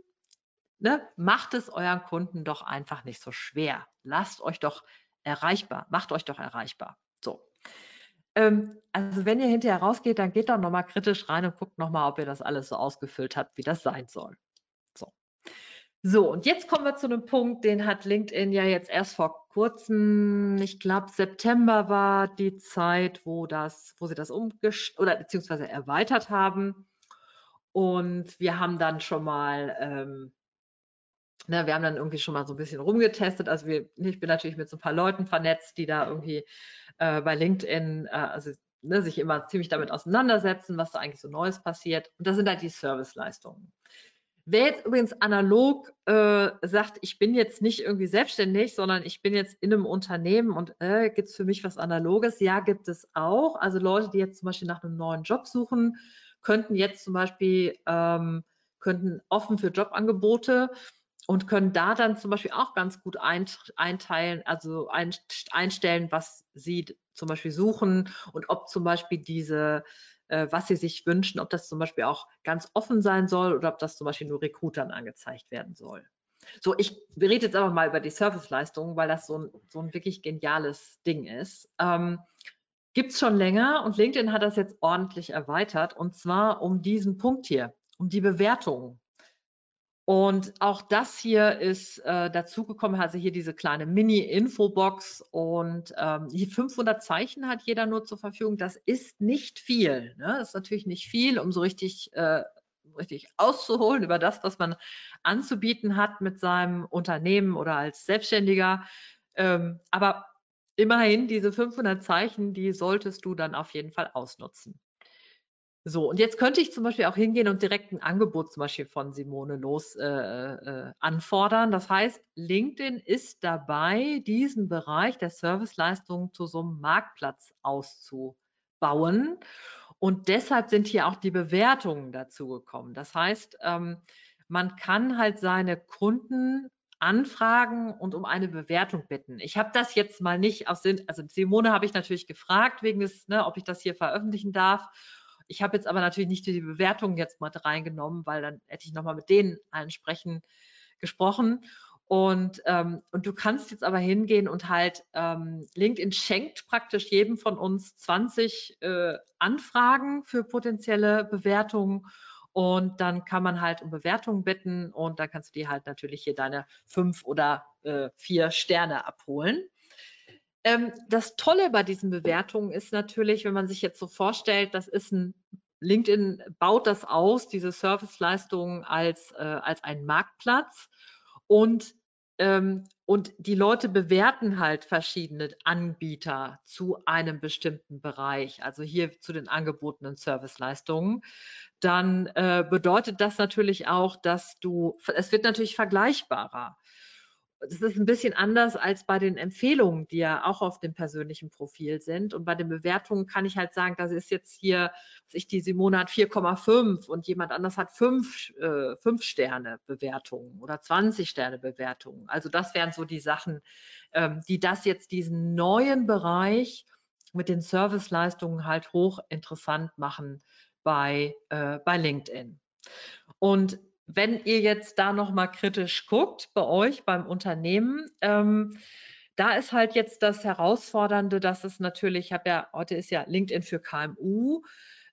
ne, macht es euren Kunden doch einfach nicht so schwer. Lasst euch doch erreichbar, macht euch doch erreichbar. Ähm, also wenn ihr hinterher rausgeht, dann geht doch nochmal kritisch rein und guckt nochmal, ob ihr das alles so ausgefüllt habt, wie das sein soll. So. So, und jetzt kommen wir zu einem Punkt, den hat LinkedIn ja jetzt erst vor kurzem, ich glaube September war die Zeit, wo das, wo sie das umgest oder beziehungsweise erweitert haben. und wir haben dann schon mal, ähm, ne, wir haben dann irgendwie schon mal so ein bisschen rumgetestet. Also wir, ich bin natürlich mit so ein paar Leuten vernetzt, die da irgendwie äh, bei LinkedIn, äh, also ne, sich immer ziemlich damit auseinandersetzen, was da eigentlich so Neues passiert. Und das sind halt die Serviceleistungen. Wer jetzt übrigens analog äh, sagt, ich bin jetzt nicht irgendwie selbstständig, sondern ich bin jetzt in einem Unternehmen und äh, gibt es für mich was Analoges? Ja, gibt es auch. Also Leute, die jetzt zum Beispiel nach einem neuen Job suchen, könnten jetzt zum Beispiel ähm, könnten offen für Jobangebote und können da dann zum Beispiel auch ganz gut einteilen, also einstellen, was sie zum Beispiel suchen und ob zum Beispiel diese, äh, was sie sich wünschen, ob das zum Beispiel auch ganz offen sein soll oder ob das zum Beispiel nur Recruitern angezeigt werden soll. So, ich rede jetzt aber mal über die Serviceleistungen, weil das so ein, so ein wirklich geniales Ding ist. Ähm, Gibt es schon länger und LinkedIn hat das jetzt ordentlich erweitert und zwar um diesen Punkt hier, um die Bewertung. Und auch das hier ist äh, dazugekommen, also hier diese kleine Mini-Infobox und ähm, die 500 Zeichen hat jeder nur zur Verfügung. Das ist nicht viel. Ne? Das ist natürlich nicht viel, um so richtig, äh, richtig auszuholen über das, was man anzubieten hat mit seinem Unternehmen oder als Selbstständiger. Ähm, aber immerhin diese 500 Zeichen, die solltest du dann auf jeden Fall ausnutzen. So, und jetzt könnte ich zum Beispiel auch hingehen und direkt ein Angebot zum Beispiel von Simone los äh, äh, anfordern. Das heißt, LinkedIn ist dabei, diesen Bereich der Serviceleistungen zu so einem Marktplatz auszubauen. Und deshalb sind hier auch die Bewertungen dazu gekommen. Das heißt, ähm, man kann halt seine Kunden anfragen und um eine Bewertung bitten. Ich habe das jetzt mal nicht aus Sinn, also Simone habe ich natürlich gefragt, wegen des, ne, ob ich das hier veröffentlichen darf. Ich habe jetzt aber natürlich nicht die Bewertung jetzt mal reingenommen, weil dann hätte ich nochmal mit denen allen sprechen, gesprochen. Und, ähm, und du kannst jetzt aber hingehen und halt, ähm, LinkedIn schenkt praktisch jedem von uns 20 äh, Anfragen für potenzielle Bewertungen. Und dann kann man halt um Bewertungen bitten und dann kannst du dir halt natürlich hier deine fünf oder äh, vier Sterne abholen. Ähm, das Tolle bei diesen Bewertungen ist natürlich, wenn man sich jetzt so vorstellt, das ist ein LinkedIn baut das aus, diese Serviceleistungen als, äh, als einen Marktplatz. Und ähm, und die Leute bewerten halt verschiedene Anbieter zu einem bestimmten Bereich, also hier zu den angebotenen Serviceleistungen, dann äh, bedeutet das natürlich auch, dass du, es wird natürlich vergleichbarer das ist ein bisschen anders als bei den Empfehlungen, die ja auch auf dem persönlichen Profil sind. Und bei den Bewertungen kann ich halt sagen, das ist jetzt hier, ich die Simone hat 4,5 und jemand anders hat 5, äh, 5 Sterne Bewertungen oder 20 Sterne Bewertungen. Also das wären so die Sachen, ähm, die das jetzt diesen neuen Bereich mit den Serviceleistungen halt hochinteressant machen bei, äh, bei LinkedIn. Und wenn ihr jetzt da nochmal kritisch guckt bei euch beim Unternehmen, ähm, da ist halt jetzt das Herausfordernde, dass es natürlich, ich habe ja, heute ist ja LinkedIn für KMU,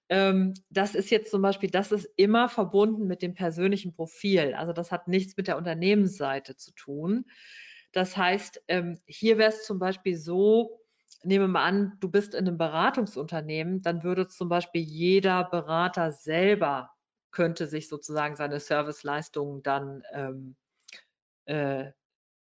ähm, das ist jetzt zum Beispiel, das ist immer verbunden mit dem persönlichen Profil. Also das hat nichts mit der Unternehmensseite zu tun. Das heißt, ähm, hier wäre es zum Beispiel so, nehmen wir mal an, du bist in einem Beratungsunternehmen, dann würde zum Beispiel jeder Berater selber könnte sich sozusagen seine Serviceleistungen dann, ähm, äh,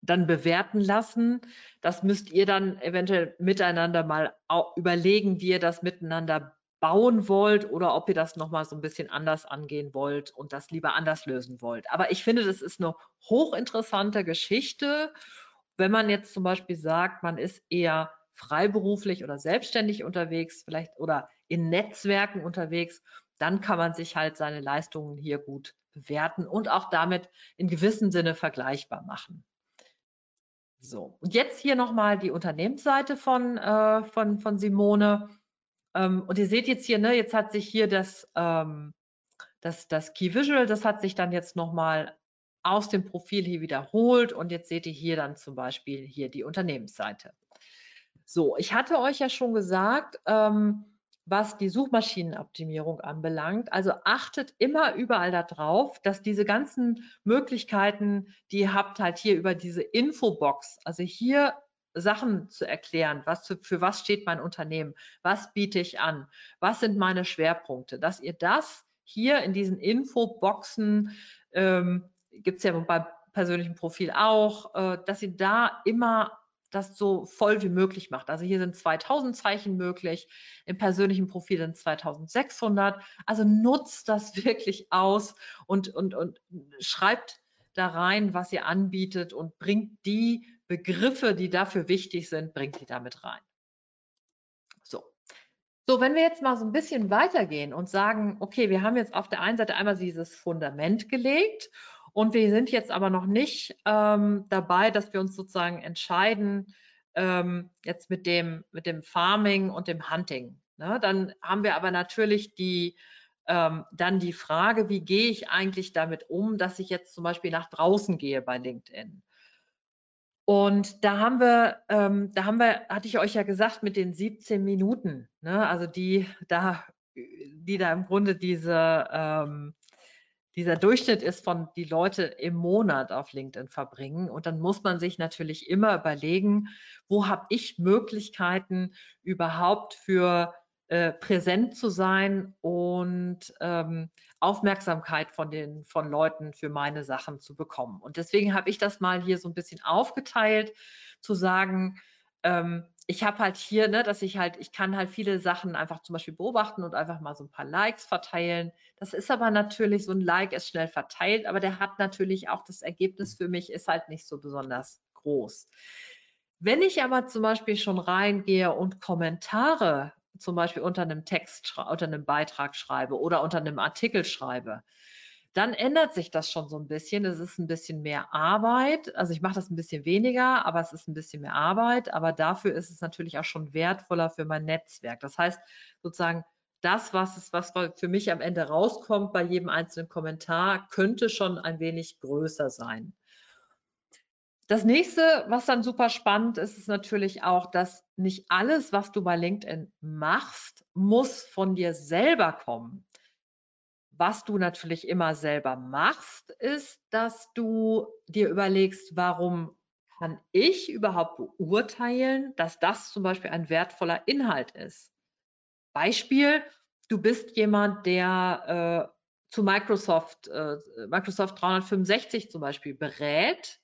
dann bewerten lassen. Das müsst ihr dann eventuell miteinander mal überlegen, wie ihr das miteinander bauen wollt oder ob ihr das nochmal so ein bisschen anders angehen wollt und das lieber anders lösen wollt. Aber ich finde, das ist eine hochinteressante Geschichte, wenn man jetzt zum Beispiel sagt, man ist eher freiberuflich oder selbstständig unterwegs, vielleicht oder in Netzwerken unterwegs dann kann man sich halt seine Leistungen hier gut bewerten und auch damit in gewissem Sinne vergleichbar machen. So, und jetzt hier nochmal die Unternehmensseite von, äh, von, von Simone. Ähm, und ihr seht jetzt hier, ne, jetzt hat sich hier das, ähm, das, das Key Visual, das hat sich dann jetzt nochmal aus dem Profil hier wiederholt und jetzt seht ihr hier dann zum Beispiel hier die Unternehmensseite. So, ich hatte euch ja schon gesagt, ähm, was die Suchmaschinenoptimierung anbelangt. Also achtet immer überall darauf, dass diese ganzen Möglichkeiten, die ihr habt, halt hier über diese Infobox, also hier Sachen zu erklären, was für, für was steht mein Unternehmen, was biete ich an, was sind meine Schwerpunkte, dass ihr das hier in diesen Infoboxen, ähm, gibt es ja beim persönlichen Profil auch, äh, dass ihr da immer das so voll wie möglich macht. Also hier sind 2000 Zeichen möglich, im persönlichen Profil sind 2600. Also nutzt das wirklich aus und, und, und schreibt da rein, was ihr anbietet und bringt die Begriffe, die dafür wichtig sind, bringt die damit rein. So. So, wenn wir jetzt mal so ein bisschen weitergehen und sagen, okay, wir haben jetzt auf der einen Seite einmal dieses Fundament gelegt und wir sind jetzt aber noch nicht ähm, dabei, dass wir uns sozusagen entscheiden, ähm, jetzt mit dem, mit dem Farming und dem Hunting. Ne? Dann haben wir aber natürlich die, ähm, dann die Frage, wie gehe ich eigentlich damit um, dass ich jetzt zum Beispiel nach draußen gehe bei LinkedIn. Und da haben wir, ähm, da haben wir, hatte ich euch ja gesagt, mit den 17 Minuten, ne? also die da, die da im Grunde diese, ähm, dieser Durchschnitt ist von die Leute im Monat auf LinkedIn verbringen. Und dann muss man sich natürlich immer überlegen, wo habe ich Möglichkeiten überhaupt für äh, präsent zu sein und ähm, Aufmerksamkeit von den von Leuten für meine Sachen zu bekommen. Und deswegen habe ich das mal hier so ein bisschen aufgeteilt, zu sagen, ähm, ich habe halt hier, ne, dass ich halt, ich kann halt viele Sachen einfach zum Beispiel beobachten und einfach mal so ein paar Likes verteilen. Das ist aber natürlich, so ein Like ist schnell verteilt, aber der hat natürlich auch das Ergebnis für mich ist halt nicht so besonders groß. Wenn ich aber zum Beispiel schon reingehe und Kommentare zum Beispiel unter einem Text, unter einem Beitrag schreibe oder unter einem Artikel schreibe, dann ändert sich das schon so ein bisschen. Es ist ein bisschen mehr Arbeit. Also ich mache das ein bisschen weniger, aber es ist ein bisschen mehr Arbeit. Aber dafür ist es natürlich auch schon wertvoller für mein Netzwerk. Das heißt sozusagen, das, was, es, was für mich am Ende rauskommt bei jedem einzelnen Kommentar, könnte schon ein wenig größer sein. Das nächste, was dann super spannend ist, ist natürlich auch, dass nicht alles, was du bei LinkedIn machst, muss von dir selber kommen. Was du natürlich immer selber machst, ist, dass du dir überlegst, warum kann ich überhaupt beurteilen, dass das zum Beispiel ein wertvoller Inhalt ist. Beispiel, du bist jemand, der äh, zu Microsoft, äh, Microsoft 365 zum Beispiel berät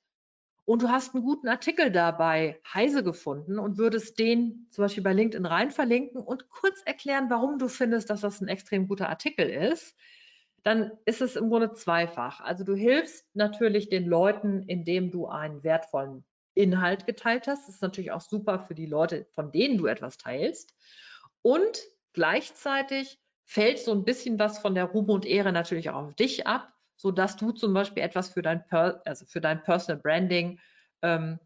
und du hast einen guten Artikel dabei Heise gefunden und würdest den zum Beispiel bei LinkedIn rein verlinken und kurz erklären, warum du findest, dass das ein extrem guter Artikel ist, dann ist es im Grunde zweifach. Also du hilfst natürlich den Leuten, indem du einen wertvollen Inhalt geteilt hast. Das ist natürlich auch super für die Leute, von denen du etwas teilst. Und gleichzeitig fällt so ein bisschen was von der Ruhe und Ehre natürlich auch auf dich ab, sodass du zum Beispiel etwas für dein, per also für dein Personal Branding ähm,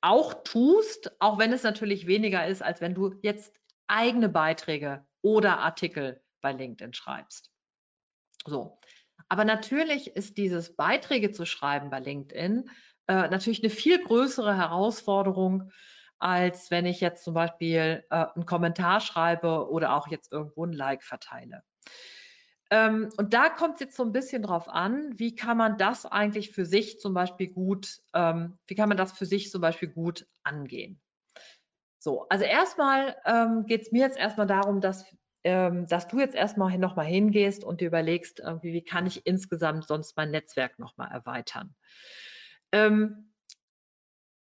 auch tust, auch wenn es natürlich weniger ist, als wenn du jetzt eigene Beiträge oder Artikel bei LinkedIn schreibst. So. Aber natürlich ist dieses Beiträge zu schreiben bei LinkedIn äh, natürlich eine viel größere Herausforderung, als wenn ich jetzt zum Beispiel äh, einen Kommentar schreibe oder auch jetzt irgendwo ein Like verteile. Ähm, und da kommt es jetzt so ein bisschen drauf an, wie kann man das eigentlich für sich zum Beispiel gut, ähm, wie kann man das für sich zum Beispiel gut angehen? So, also erstmal ähm, geht es mir jetzt erstmal darum, dass ähm, dass du jetzt erstmal nochmal hingehst und dir überlegst, irgendwie, wie kann ich insgesamt sonst mein Netzwerk nochmal erweitern. Ähm,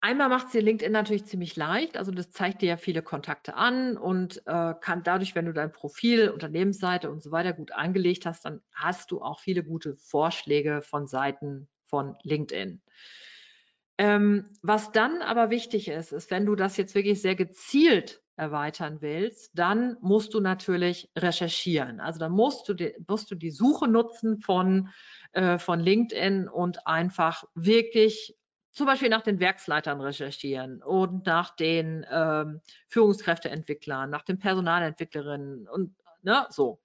einmal macht es dir LinkedIn natürlich ziemlich leicht, also das zeigt dir ja viele Kontakte an und äh, kann dadurch, wenn du dein Profil, Unternehmensseite und so weiter gut angelegt hast, dann hast du auch viele gute Vorschläge von Seiten von LinkedIn. Ähm, was dann aber wichtig ist, ist, wenn du das jetzt wirklich sehr gezielt erweitern willst, dann musst du natürlich recherchieren. Also dann musst du die, musst du die Suche nutzen von, äh, von LinkedIn und einfach wirklich zum Beispiel nach den Werksleitern recherchieren und nach den ähm, Führungskräfteentwicklern, nach den Personalentwicklerinnen und ne, so.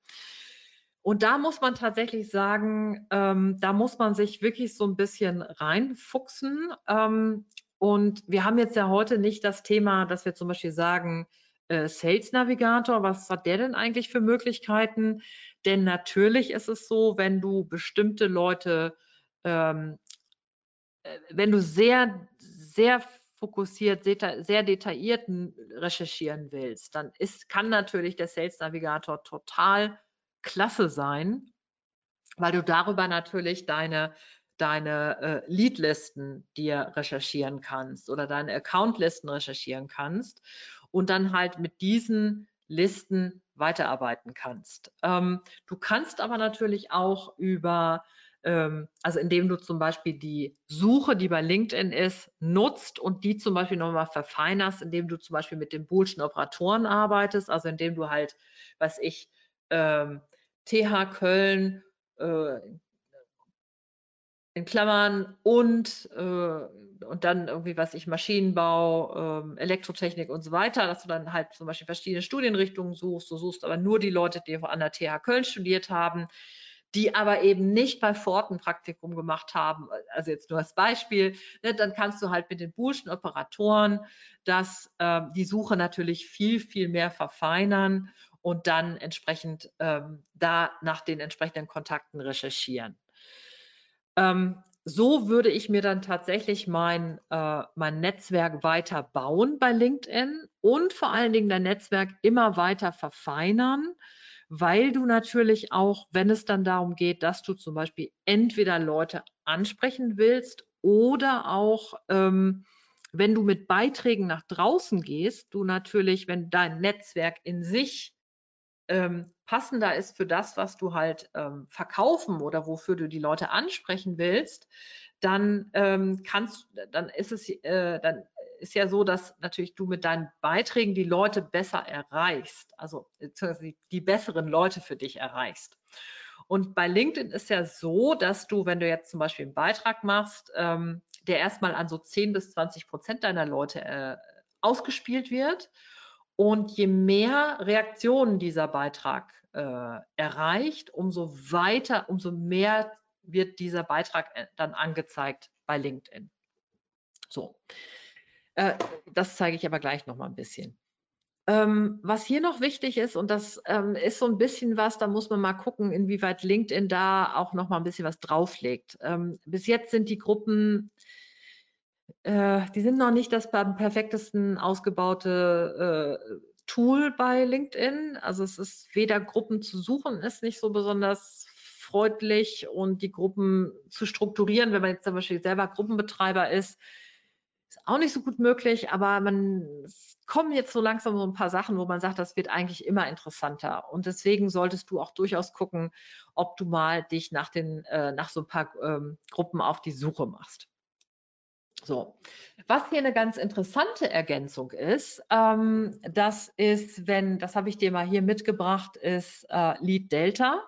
Und da muss man tatsächlich sagen, ähm, da muss man sich wirklich so ein bisschen reinfuchsen. Ähm, und wir haben jetzt ja heute nicht das Thema, dass wir zum Beispiel sagen, äh, Sales Navigator, was hat der denn eigentlich für Möglichkeiten? Denn natürlich ist es so, wenn du bestimmte Leute, ähm, äh, wenn du sehr, sehr fokussiert, sehr detailliert recherchieren willst, dann ist, kann natürlich der Sales Navigator total klasse sein, weil du darüber natürlich deine deine äh, Leadlisten dir recherchieren kannst oder deine Accountlisten recherchieren kannst und dann halt mit diesen Listen weiterarbeiten kannst. Ähm, du kannst aber natürlich auch über, ähm, also indem du zum Beispiel die Suche, die bei LinkedIn ist, nutzt und die zum Beispiel nochmal verfeinerst, indem du zum Beispiel mit den Boolschen Operatoren arbeitest, also indem du halt, was ich, ähm, TH Köln, äh, in Klammern und, äh, und dann irgendwie, was ich, Maschinenbau, äh, Elektrotechnik und so weiter, dass du dann halt zum Beispiel verschiedene Studienrichtungen suchst. Du suchst aber nur die Leute, die an der TH Köln studiert haben, die aber eben nicht bei Ford ein Praktikum gemacht haben. Also jetzt nur als Beispiel. Ne, dann kannst du halt mit den Burschen Operatoren das, äh, die Suche natürlich viel, viel mehr verfeinern und dann entsprechend ähm, da nach den entsprechenden Kontakten recherchieren. Ähm, so würde ich mir dann tatsächlich mein, äh, mein Netzwerk weiter bauen bei LinkedIn und vor allen Dingen dein Netzwerk immer weiter verfeinern, weil du natürlich auch, wenn es dann darum geht, dass du zum Beispiel entweder Leute ansprechen willst oder auch, ähm, wenn du mit Beiträgen nach draußen gehst, du natürlich, wenn dein Netzwerk in sich ähm, passender ist für das, was du halt ähm, verkaufen oder wofür du die Leute ansprechen willst, dann ähm, kannst, dann ist es, äh, dann ist ja so, dass natürlich du mit deinen Beiträgen die Leute besser erreichst, also die, besseren Leute für dich erreichst. Und bei LinkedIn ist ja so, dass du, wenn du jetzt zum Beispiel einen Beitrag machst, ähm, der erstmal an so 10 bis 20 Prozent deiner Leute äh, ausgespielt wird und je mehr Reaktionen dieser Beitrag äh, erreicht, umso weiter, umso mehr wird dieser Beitrag äh, dann angezeigt bei LinkedIn. So, äh, das zeige ich aber gleich noch mal ein bisschen. Ähm, was hier noch wichtig ist, und das ähm, ist so ein bisschen was, da muss man mal gucken, inwieweit LinkedIn da auch noch mal ein bisschen was drauflegt. Ähm, bis jetzt sind die Gruppen äh, die sind noch nicht das perfektesten ausgebaute äh, Tool bei LinkedIn. Also es ist weder Gruppen zu suchen, ist nicht so besonders freundlich und die Gruppen zu strukturieren, wenn man jetzt zum Beispiel selber Gruppenbetreiber ist, ist auch nicht so gut möglich, aber man es kommen jetzt so langsam so ein paar Sachen, wo man sagt, das wird eigentlich immer interessanter. Und deswegen solltest du auch durchaus gucken, ob du mal dich nach den, äh, nach so ein paar ähm, Gruppen auf die Suche machst. So, was hier eine ganz interessante Ergänzung ist, ähm, das ist, wenn, das habe ich dir mal hier mitgebracht, ist äh, Lead Delta.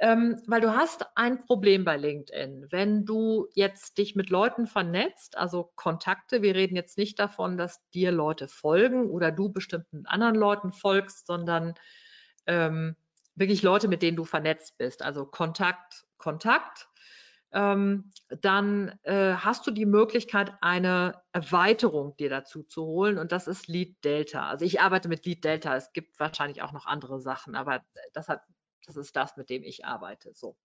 Ähm, weil du hast ein Problem bei LinkedIn. Wenn du jetzt dich mit Leuten vernetzt, also Kontakte, wir reden jetzt nicht davon, dass dir Leute folgen oder du bestimmten anderen Leuten folgst, sondern ähm, wirklich Leute, mit denen du vernetzt bist. Also Kontakt, Kontakt ähm, dann äh, hast du die Möglichkeit, eine Erweiterung dir dazu zu holen und das ist Lead Delta. Also ich arbeite mit Lead Delta. Es gibt wahrscheinlich auch noch andere Sachen, aber das, hat, das ist das, mit dem ich arbeite. So.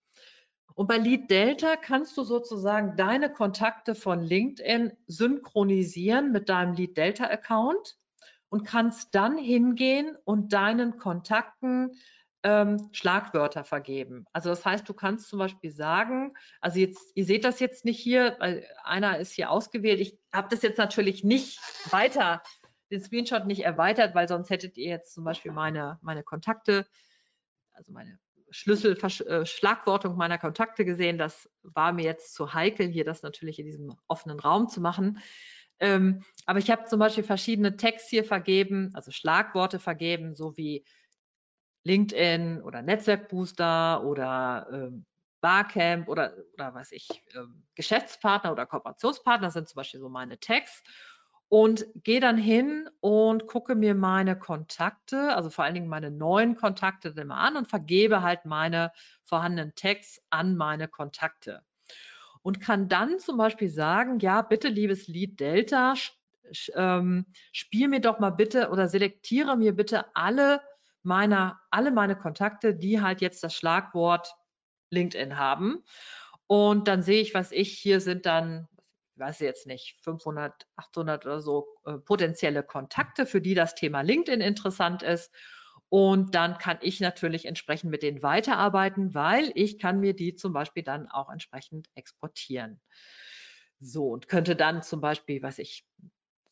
Und bei Lead Delta kannst du sozusagen deine Kontakte von LinkedIn synchronisieren mit deinem Lead Delta Account und kannst dann hingehen und deinen Kontakten ähm, Schlagwörter vergeben. Also das heißt, du kannst zum Beispiel sagen, also jetzt, ihr seht das jetzt nicht hier, weil einer ist hier ausgewählt. Ich habe das jetzt natürlich nicht weiter, den Screenshot nicht erweitert, weil sonst hättet ihr jetzt zum Beispiel meine, meine Kontakte, also meine Schlüssel, äh, Schlagwortung meiner Kontakte gesehen. Das war mir jetzt zu heikel, hier das natürlich in diesem offenen Raum zu machen. Ähm, aber ich habe zum Beispiel verschiedene Tags hier vergeben, also Schlagworte vergeben, so wie LinkedIn oder Netzwerkbooster oder ähm, Barcamp oder, oder weiß ich, ähm, Geschäftspartner oder Kooperationspartner sind zum Beispiel so meine Tags und gehe dann hin und gucke mir meine Kontakte, also vor allen Dingen meine neuen Kontakte immer an und vergebe halt meine vorhandenen Tags an meine Kontakte. Und kann dann zum Beispiel sagen, ja, bitte, liebes Lead Delta, ähm, spiel mir doch mal bitte oder selektiere mir bitte alle meiner, alle meine Kontakte, die halt jetzt das Schlagwort LinkedIn haben. Und dann sehe ich, was ich, hier sind dann, ich weiß jetzt nicht, 500, 800 oder so äh, potenzielle Kontakte, für die das Thema LinkedIn interessant ist. Und dann kann ich natürlich entsprechend mit denen weiterarbeiten, weil ich kann mir die zum Beispiel dann auch entsprechend exportieren. So, und könnte dann zum Beispiel, was ich,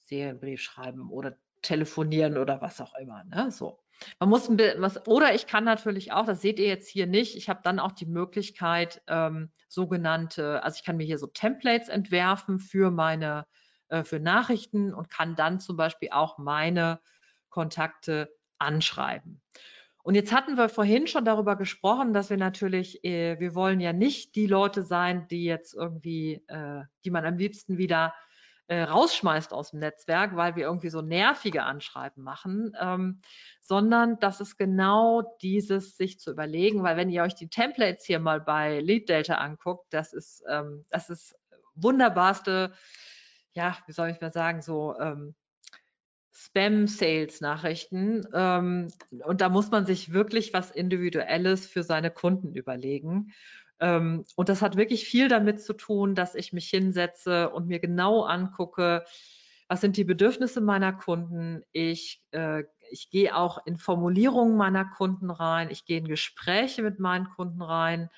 Serienbrief schreiben oder telefonieren oder was auch immer. Ne? So. Man muss ein was, oder ich kann natürlich auch, das seht ihr jetzt hier nicht, ich habe dann auch die Möglichkeit, ähm, sogenannte, also ich kann mir hier so Templates entwerfen für meine, äh, für Nachrichten und kann dann zum Beispiel auch meine Kontakte anschreiben. Und jetzt hatten wir vorhin schon darüber gesprochen, dass wir natürlich, äh, wir wollen ja nicht die Leute sein, die jetzt irgendwie, äh, die man am liebsten wieder äh, rausschmeißt aus dem Netzwerk, weil wir irgendwie so nervige Anschreiben machen, ähm, sondern das ist genau dieses, sich zu überlegen, weil wenn ihr euch die Templates hier mal bei Lead Data anguckt, das ist, ähm, das ist wunderbarste, ja, wie soll ich mal sagen, so ähm, Spam-Sales-Nachrichten. Ähm, und da muss man sich wirklich was Individuelles für seine Kunden überlegen. Ähm, und das hat wirklich viel damit zu tun, dass ich mich hinsetze und mir genau angucke, was sind die Bedürfnisse meiner Kunden. Ich, äh, ich gehe auch in Formulierungen meiner Kunden rein. Ich gehe in Gespräche mit meinen Kunden rein.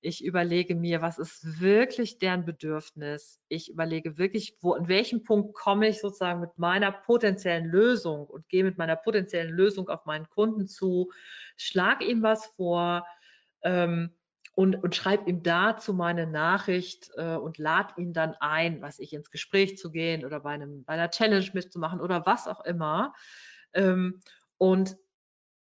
Ich überlege mir, was ist wirklich deren Bedürfnis. Ich überlege wirklich, wo, an welchem Punkt komme ich sozusagen mit meiner potenziellen Lösung und gehe mit meiner potenziellen Lösung auf meinen Kunden zu, schlage ihm was vor ähm, und, und schreibe ihm dazu meine Nachricht äh, und lade ihn dann ein, was ich ins Gespräch zu gehen oder bei, einem, bei einer Challenge mitzumachen oder was auch immer. Ähm, und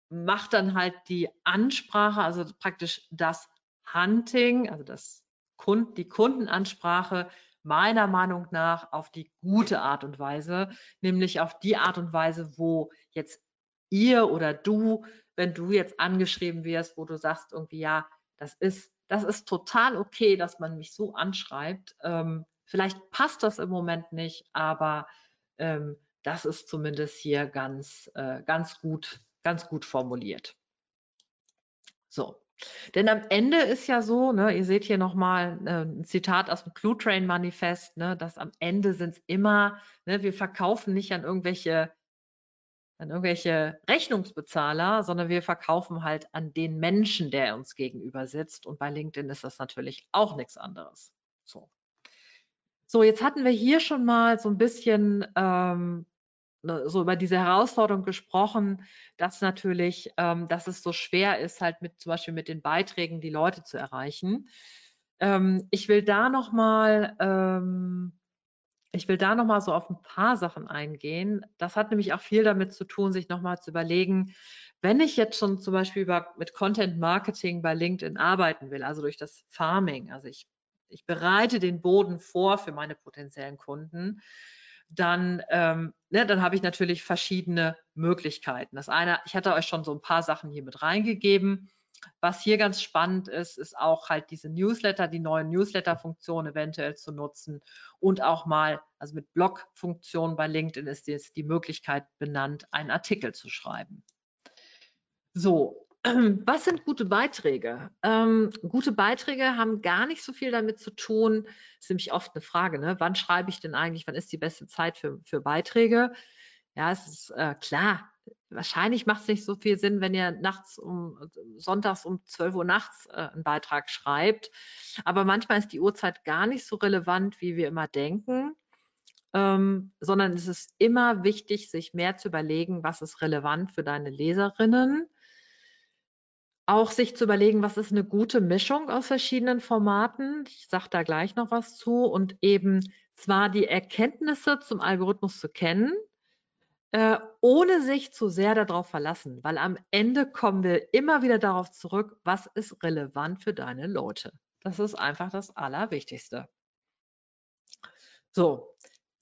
macht dann halt die Ansprache, also praktisch das Hunting, also das Kund, die Kundenansprache meiner Meinung nach auf die gute Art und Weise, nämlich auf die Art und Weise, wo jetzt ihr oder du, wenn du jetzt angeschrieben wirst, wo du sagst irgendwie, ja, das ist, das ist total okay, dass man mich so anschreibt. Ähm, vielleicht passt das im Moment nicht, aber ähm, das ist zumindest hier ganz, äh, ganz gut, ganz gut formuliert. So, denn am Ende ist ja so, ne, ihr seht hier nochmal äh, ein Zitat aus dem Clue Train Manifest, ne, dass am Ende sind es immer, ne, wir verkaufen nicht an irgendwelche, an irgendwelche Rechnungsbezahler, sondern wir verkaufen halt an den Menschen, der uns gegenüber sitzt. Und bei LinkedIn ist das natürlich auch nichts anderes. So. So, jetzt hatten wir hier schon mal so ein bisschen ähm, Ne, so über diese Herausforderung gesprochen, dass natürlich, ähm, dass es so schwer ist, halt mit zum Beispiel mit den Beiträgen die Leute zu erreichen. Ähm, ich will da noch mal, ähm, ich will da noch mal so auf ein paar Sachen eingehen. Das hat nämlich auch viel damit zu tun, sich noch mal zu überlegen, wenn ich jetzt schon zum Beispiel über, mit Content Marketing bei LinkedIn arbeiten will, also durch das Farming, also ich, ich bereite den Boden vor für meine potenziellen Kunden, dann, ähm, ne, dann habe ich natürlich verschiedene Möglichkeiten. Das eine, ich hatte euch schon so ein paar Sachen hier mit reingegeben. Was hier ganz spannend ist, ist auch halt diese Newsletter, die neuen Newsletter-Funktionen eventuell zu nutzen und auch mal, also mit Blog-Funktionen bei LinkedIn ist jetzt die Möglichkeit benannt, einen Artikel zu schreiben. So, was sind gute Beiträge? Ähm, gute Beiträge haben gar nicht so viel damit zu tun. Ist nämlich oft eine Frage, ne? wann schreibe ich denn eigentlich, wann ist die beste Zeit für, für Beiträge? Ja, es ist äh, klar, wahrscheinlich macht es nicht so viel Sinn, wenn ihr nachts um, sonntags um 12 Uhr nachts äh, einen Beitrag schreibt. Aber manchmal ist die Uhrzeit gar nicht so relevant, wie wir immer denken. Ähm, sondern es ist immer wichtig, sich mehr zu überlegen, was ist relevant für deine Leserinnen auch sich zu überlegen, was ist eine gute Mischung aus verschiedenen Formaten. Ich sage da gleich noch was zu. Und eben zwar die Erkenntnisse zum Algorithmus zu kennen, äh, ohne sich zu sehr darauf verlassen, weil am Ende kommen wir immer wieder darauf zurück, was ist relevant für deine Leute. Das ist einfach das Allerwichtigste. So,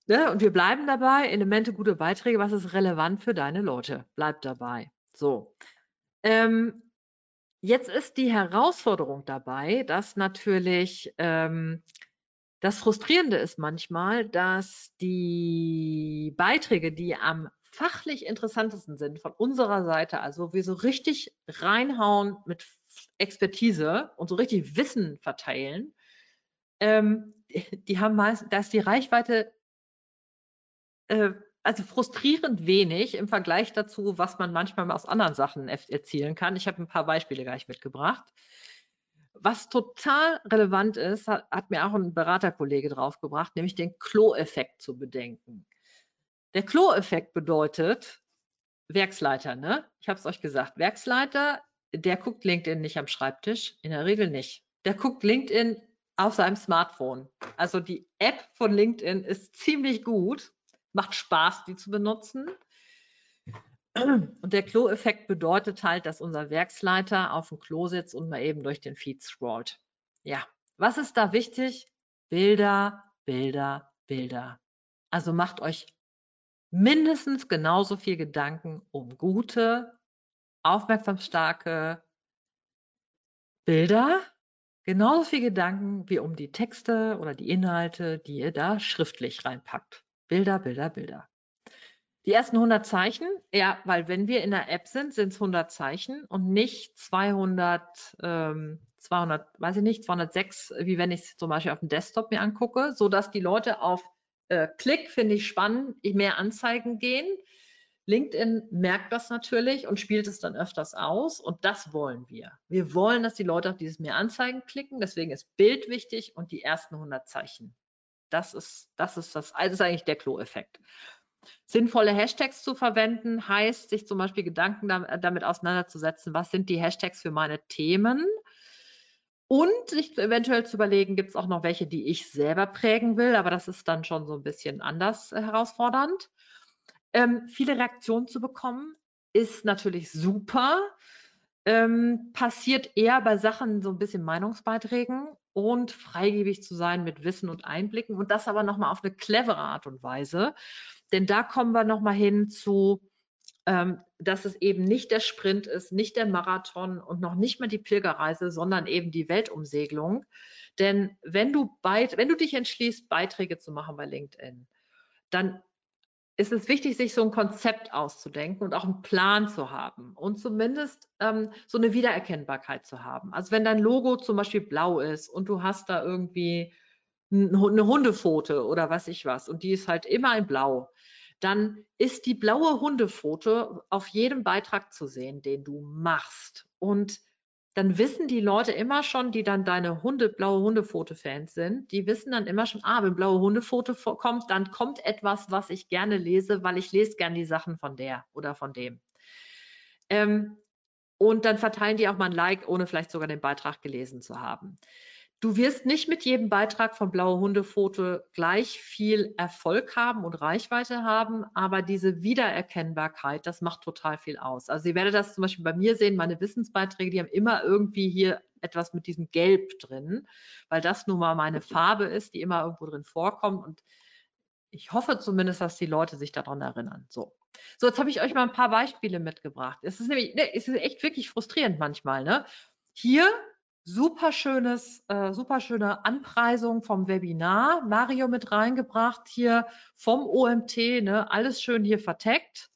ne, und wir bleiben dabei, Elemente, gute Beiträge, was ist relevant für deine Leute? Bleibt dabei. So, ähm, Jetzt ist die Herausforderung dabei, dass natürlich ähm, das Frustrierende ist manchmal, dass die Beiträge, die am fachlich interessantesten sind von unserer Seite, also wir so richtig reinhauen mit Expertise und so richtig Wissen verteilen, ähm, die haben meist, da ist die Reichweite äh, also frustrierend wenig im Vergleich dazu, was man manchmal aus anderen Sachen erzielen kann. Ich habe ein paar Beispiele gleich mitgebracht. Was total relevant ist, hat, hat mir auch ein Beraterkollege draufgebracht, nämlich den Klo-Effekt zu bedenken. Der Klo-Effekt bedeutet, Werksleiter, ne? Ich habe es euch gesagt, Werksleiter, der guckt LinkedIn nicht am Schreibtisch, in der Regel nicht. Der guckt LinkedIn auf seinem Smartphone. Also die App von LinkedIn ist ziemlich gut, macht Spaß, die zu benutzen. Und der Klo-Effekt bedeutet halt, dass unser Werksleiter auf dem Klo sitzt und mal eben durch den Feed scrollt. Ja, was ist da wichtig? Bilder, Bilder, Bilder. Also macht euch mindestens genauso viel Gedanken um gute, aufmerksamstarke Bilder, genauso viel Gedanken wie um die Texte oder die Inhalte, die ihr da schriftlich reinpackt. Bilder, Bilder, Bilder. Die ersten 100 Zeichen, ja, weil wenn wir in der App sind, sind es 100 Zeichen und nicht 200, ähm, 200, weiß ich nicht, 206, wie wenn ich es zum Beispiel auf dem Desktop mir angucke, so dass die Leute auf äh, Klick, finde ich spannend, mehr Anzeigen gehen. LinkedIn merkt das natürlich und spielt es dann öfters aus und das wollen wir. Wir wollen, dass die Leute auf dieses mehr Anzeigen klicken, deswegen ist Bild wichtig und die ersten 100 Zeichen. Das ist, das ist das, also ist eigentlich der Klo-Effekt. Sinnvolle Hashtags zu verwenden heißt, sich zum Beispiel Gedanken damit auseinanderzusetzen, was sind die Hashtags für meine Themen und sich eventuell zu überlegen, gibt es auch noch welche, die ich selber prägen will, aber das ist dann schon so ein bisschen anders äh, herausfordernd. Ähm, viele Reaktionen zu bekommen ist natürlich super. Ähm, passiert eher bei Sachen so ein bisschen Meinungsbeiträgen und freigebig zu sein mit Wissen und Einblicken und das aber nochmal auf eine clevere Art und Weise. Denn da kommen wir nochmal hin zu, dass es eben nicht der Sprint ist, nicht der Marathon und noch nicht mal die Pilgerreise, sondern eben die Weltumsegelung. Denn wenn du, beit, wenn du dich entschließt, Beiträge zu machen bei LinkedIn, dann ist es wichtig, sich so ein Konzept auszudenken und auch einen Plan zu haben und zumindest ähm, so eine Wiedererkennbarkeit zu haben. Also wenn dein Logo zum Beispiel blau ist und du hast da irgendwie eine Hundepfote oder was ich was und die ist halt immer in blau, dann ist die blaue Hundefoto auf jedem Beitrag zu sehen, den du machst. Und dann wissen die Leute immer schon, die dann deine Hunde, blaue Hundefoto-Fans sind, die wissen dann immer schon, ah, wenn blaue Hundefoto kommt, dann kommt etwas, was ich gerne lese, weil ich lese gerne die Sachen von der oder von dem. Ähm, und dann verteilen die auch mal ein Like, ohne vielleicht sogar den Beitrag gelesen zu haben. Du wirst nicht mit jedem Beitrag von Blaue Hundefoto gleich viel Erfolg haben und Reichweite haben, aber diese Wiedererkennbarkeit, das macht total viel aus. Also ihr werdet das zum Beispiel bei mir sehen, meine Wissensbeiträge, die haben immer irgendwie hier etwas mit diesem Gelb drin, weil das nun mal meine Farbe ist, die immer irgendwo drin vorkommt und ich hoffe zumindest, dass die Leute sich daran erinnern. So. So, jetzt habe ich euch mal ein paar Beispiele mitgebracht. Es ist nämlich, ne, es ist echt wirklich frustrierend manchmal, ne? Hier super schönes, äh, super schöne Anpreisung vom Webinar. Mario mit reingebracht hier vom OMT, ne, alles schön hier verteckt.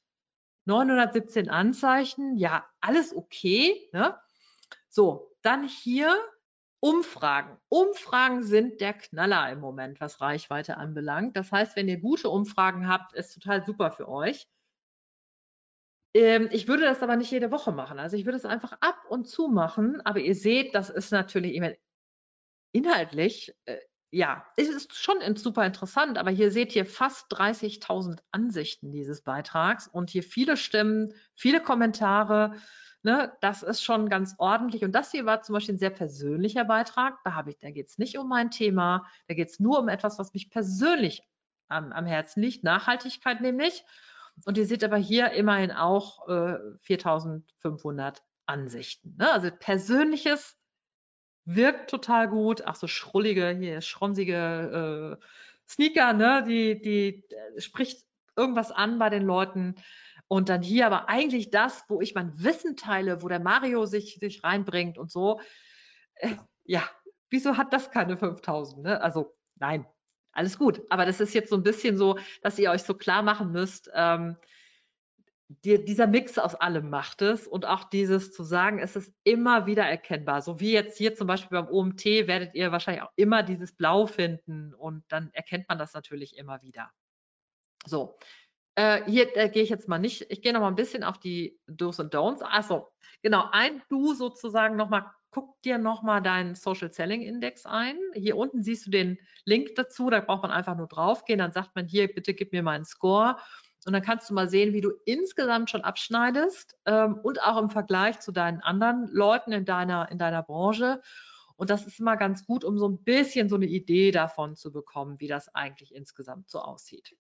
917 Anzeichen, ja, alles okay. Ne? So, dann hier Umfragen. Umfragen sind der Knaller im Moment, was Reichweite anbelangt. Das heißt, wenn ihr gute Umfragen habt, ist total super für euch. Ähm, ich würde das aber nicht jede Woche machen. Also ich würde es einfach ab und zu machen. Aber ihr seht, das ist natürlich inhaltlich, äh, ja, es ist schon super interessant. Aber hier seht ihr fast 30.000 Ansichten dieses Beitrags und hier viele Stimmen, viele Kommentare. Ne, das ist schon ganz ordentlich. Und das hier war zum Beispiel ein sehr persönlicher Beitrag. Da da geht es nicht um mein Thema, da geht es nur um etwas, was mich persönlich am, am Herzen liegt, Nachhaltigkeit nämlich. Und ihr seht aber hier immerhin auch äh, 4500 Ansichten. Ne? Also persönliches wirkt total gut. Ach so schrullige, hier schronsige äh, Sneaker, ne? die, die äh, spricht irgendwas an bei den Leuten. Und dann hier aber eigentlich das, wo ich mein Wissen teile, wo der Mario sich, sich reinbringt und so. Äh, ja, wieso hat das keine 5000? Ne? Also nein, alles gut. Aber das ist jetzt so ein bisschen so, dass ihr euch so klar machen müsst, ähm, die, dieser Mix aus allem macht es und auch dieses zu sagen, es ist immer wieder erkennbar. So wie jetzt hier zum Beispiel beim OMT werdet ihr wahrscheinlich auch immer dieses Blau finden und dann erkennt man das natürlich immer wieder. So, Äh, hier äh, gehe ich jetzt mal nicht, ich gehe noch mal ein bisschen auf die Do's und Don'ts. Also genau, ein Do sozusagen nochmal, guck dir nochmal deinen Social Selling Index ein. Hier unten siehst du den Link dazu, da braucht man einfach nur draufgehen, dann sagt man hier, bitte gib mir meinen Score. Und dann kannst du mal sehen, wie du insgesamt schon abschneidest ähm, und auch im Vergleich zu deinen anderen Leuten in deiner, in deiner Branche. Und das ist immer ganz gut, um so ein bisschen so eine Idee davon zu bekommen, wie das eigentlich insgesamt so aussieht.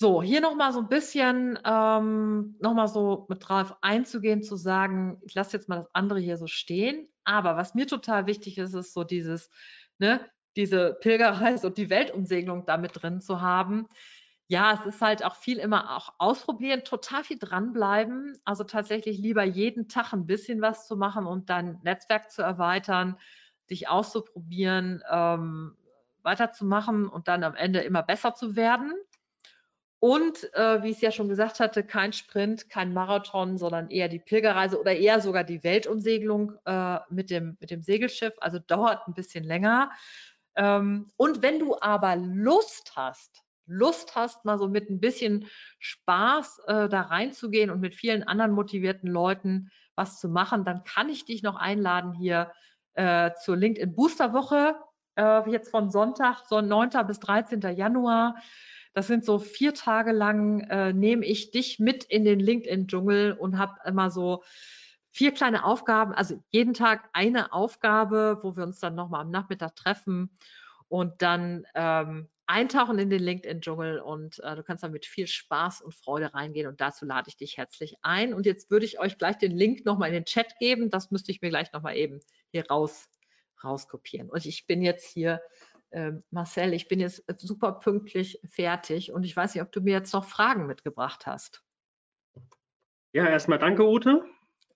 So, hier nochmal so ein bisschen, ähm, nochmal so mit drauf einzugehen, zu sagen, ich lasse jetzt mal das andere hier so stehen. Aber was mir total wichtig ist, ist so dieses, ne, diese Pilgerreise und die Weltumsegelung damit drin zu haben. Ja, es ist halt auch viel immer auch ausprobieren, total viel dranbleiben. Also tatsächlich lieber jeden Tag ein bisschen was zu machen und dein Netzwerk zu erweitern, dich auszuprobieren, ähm, weiterzumachen und dann am Ende immer besser zu werden. Und äh, wie ich es ja schon gesagt hatte, kein Sprint, kein Marathon, sondern eher die Pilgerreise oder eher sogar die Weltumsegelung äh, mit, dem, mit dem Segelschiff. Also dauert ein bisschen länger. Ähm, und wenn du aber Lust hast, Lust hast, mal so mit ein bisschen Spaß äh, da reinzugehen und mit vielen anderen motivierten Leuten was zu machen, dann kann ich dich noch einladen hier äh, zur LinkedIn Booster Woche, äh, jetzt von Sonntag, so 9. bis 13. Januar. Das sind so vier Tage lang, äh, nehme ich dich mit in den LinkedIn-Dschungel und habe immer so vier kleine Aufgaben, also jeden Tag eine Aufgabe, wo wir uns dann nochmal am Nachmittag treffen und dann ähm, eintauchen in den LinkedIn-Dschungel und äh, du kannst da mit viel Spaß und Freude reingehen und dazu lade ich dich herzlich ein. Und jetzt würde ich euch gleich den Link nochmal in den Chat geben. Das müsste ich mir gleich nochmal eben hier raus, rauskopieren. Und ich bin jetzt hier ähm, Marcel, ich bin jetzt super pünktlich fertig und ich weiß nicht, ob du mir jetzt noch Fragen mitgebracht hast. Ja, erstmal danke, Ute.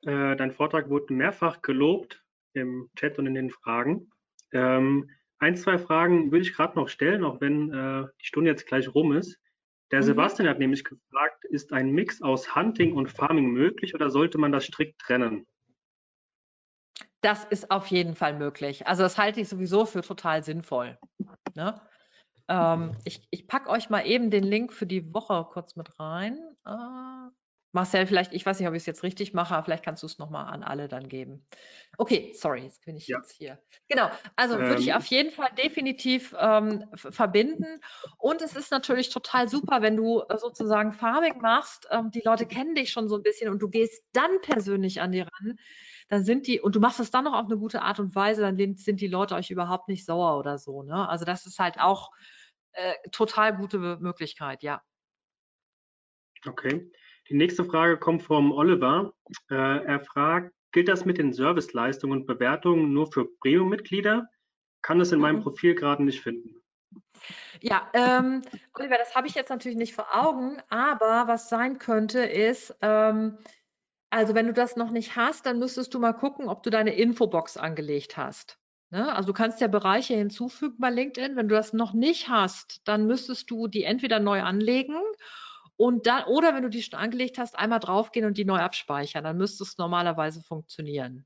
Äh, dein Vortrag wurde mehrfach gelobt im Chat und in den Fragen. Ähm, ein, zwei Fragen würde ich gerade noch stellen, auch wenn äh, die Stunde jetzt gleich rum ist. Der mhm. Sebastian hat nämlich gefragt, ist ein Mix aus Hunting und Farming möglich oder sollte man das strikt trennen? Das ist auf jeden Fall möglich. Also das halte ich sowieso für total sinnvoll. Ne? Ähm, ich ich packe euch mal eben den Link für die Woche kurz mit rein. Äh, Marcel, vielleicht, ich weiß nicht, ob ich es jetzt richtig mache, aber vielleicht kannst du es nochmal an alle dann geben. Okay, sorry, jetzt bin ich ja. jetzt hier. Genau, also ähm, würde ich ähm. auf jeden Fall definitiv ähm, verbinden. Und es ist natürlich total super, wenn du äh, sozusagen Farming machst. Ähm, die Leute kennen dich schon so ein bisschen und du gehst dann persönlich an die ran dann sind die, und du machst es dann noch auf eine gute Art und Weise, dann sind die Leute euch überhaupt nicht sauer oder so. Ne? Also das ist halt auch äh, total gute Möglichkeit, ja. Okay. Die nächste Frage kommt vom Oliver. Äh, er fragt, gilt das mit den Serviceleistungen und Bewertungen nur für Premium-Mitglieder? Kann es in meinem mhm. Profil gerade nicht finden. Ja, ähm, Oliver, das habe ich jetzt natürlich nicht vor Augen, aber was sein könnte, ist, ähm, also wenn du das noch nicht hast, dann müsstest du mal gucken, ob du deine Infobox angelegt hast. Ne? Also du kannst ja Bereiche hinzufügen bei LinkedIn. Wenn du das noch nicht hast, dann müsstest du die entweder neu anlegen und dann, oder wenn du die schon angelegt hast, einmal draufgehen und die neu abspeichern. Dann müsste es normalerweise funktionieren.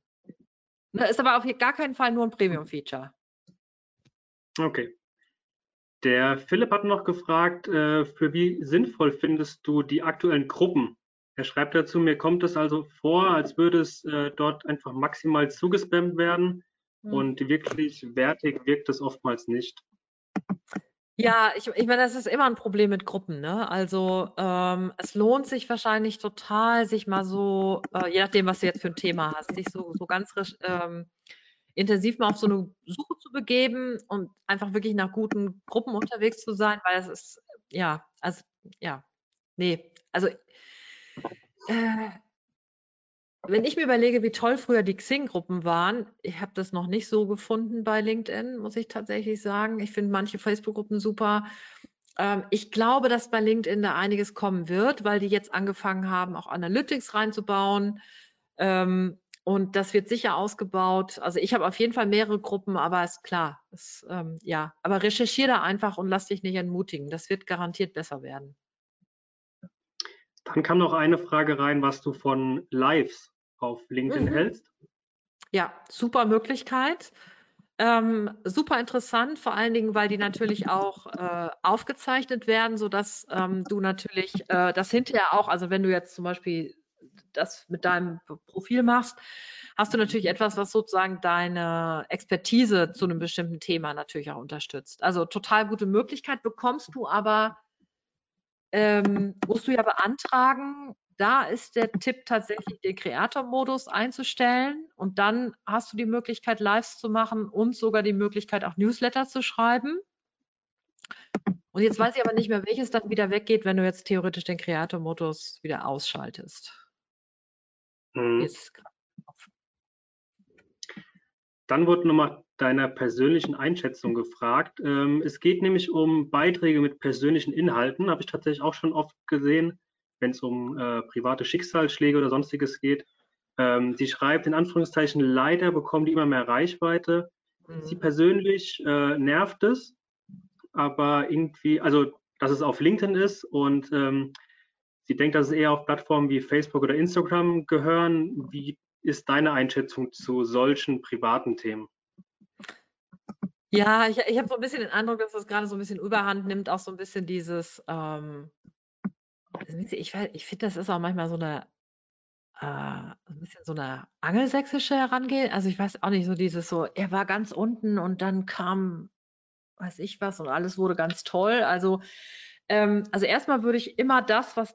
Ne? Ist aber auf gar keinen Fall nur ein Premium-Feature. Okay. Der Philipp hat noch gefragt, äh, für wie sinnvoll findest du die aktuellen Gruppen er schreibt dazu, mir kommt es also vor, als würde es äh, dort einfach maximal zugespammt werden mhm. und wirklich wertig wirkt es oftmals nicht. Ja, ich, ich meine, das ist immer ein Problem mit Gruppen. Ne? Also ähm, es lohnt sich wahrscheinlich total, sich mal so, äh, je nachdem, was du jetzt für ein Thema hast, sich so, so ganz ähm, intensiv mal auf so eine Suche zu begeben und einfach wirklich nach guten Gruppen unterwegs zu sein, weil es ist, ja, also, ja, nee, also äh, wenn ich mir überlege, wie toll früher die Xing-Gruppen waren, ich habe das noch nicht so gefunden bei LinkedIn, muss ich tatsächlich sagen. Ich finde manche Facebook-Gruppen super. Ähm, ich glaube, dass bei LinkedIn da einiges kommen wird, weil die jetzt angefangen haben, auch Analytics reinzubauen. Ähm, und das wird sicher ausgebaut. Also ich habe auf jeden Fall mehrere Gruppen, aber ist klar. Ist, ähm, ja, aber recherchiere da einfach und lass dich nicht entmutigen. Das wird garantiert besser werden. Dann kam noch eine Frage rein, was du von Lives auf LinkedIn mhm. hältst. Ja, super Möglichkeit. Ähm, super interessant, vor allen Dingen, weil die natürlich auch äh, aufgezeichnet werden, sodass ähm, du natürlich äh, das hinterher auch, also wenn du jetzt zum Beispiel das mit deinem Profil machst, hast du natürlich etwas, was sozusagen deine Expertise zu einem bestimmten Thema natürlich auch unterstützt. Also total gute Möglichkeit, bekommst du aber, ähm, musst du ja beantragen, da ist der Tipp tatsächlich, den Kreator-Modus einzustellen und dann hast du die Möglichkeit, Lives zu machen und sogar die Möglichkeit, auch Newsletter zu schreiben. Und jetzt weiß ich aber nicht mehr, welches dann wieder weggeht, wenn du jetzt theoretisch den Kreator-Modus wieder ausschaltest. Mhm. Dann wurde nochmal deiner persönlichen Einschätzung gefragt. Ähm, es geht nämlich um Beiträge mit persönlichen Inhalten, habe ich tatsächlich auch schon oft gesehen wenn es um äh, private Schicksalsschläge oder sonstiges geht. Ähm, sie schreibt in Anführungszeichen, leider bekommen die immer mehr Reichweite. Mhm. Sie persönlich äh, nervt es, aber irgendwie, also dass es auf LinkedIn ist und ähm, sie denkt, dass es eher auf Plattformen wie Facebook oder Instagram gehören. Wie ist deine Einschätzung zu solchen privaten Themen? Ja, ich, ich habe so ein bisschen den Eindruck, dass das gerade so ein bisschen Überhand nimmt, auch so ein bisschen dieses, ähm, ich, ich finde, das ist auch manchmal so eine, äh, ein bisschen so eine angelsächsische Herangehen. Also ich weiß auch nicht, so dieses so, er war ganz unten und dann kam, weiß ich was, und alles wurde ganz toll. Also, ähm, also erstmal würde ich immer das, was,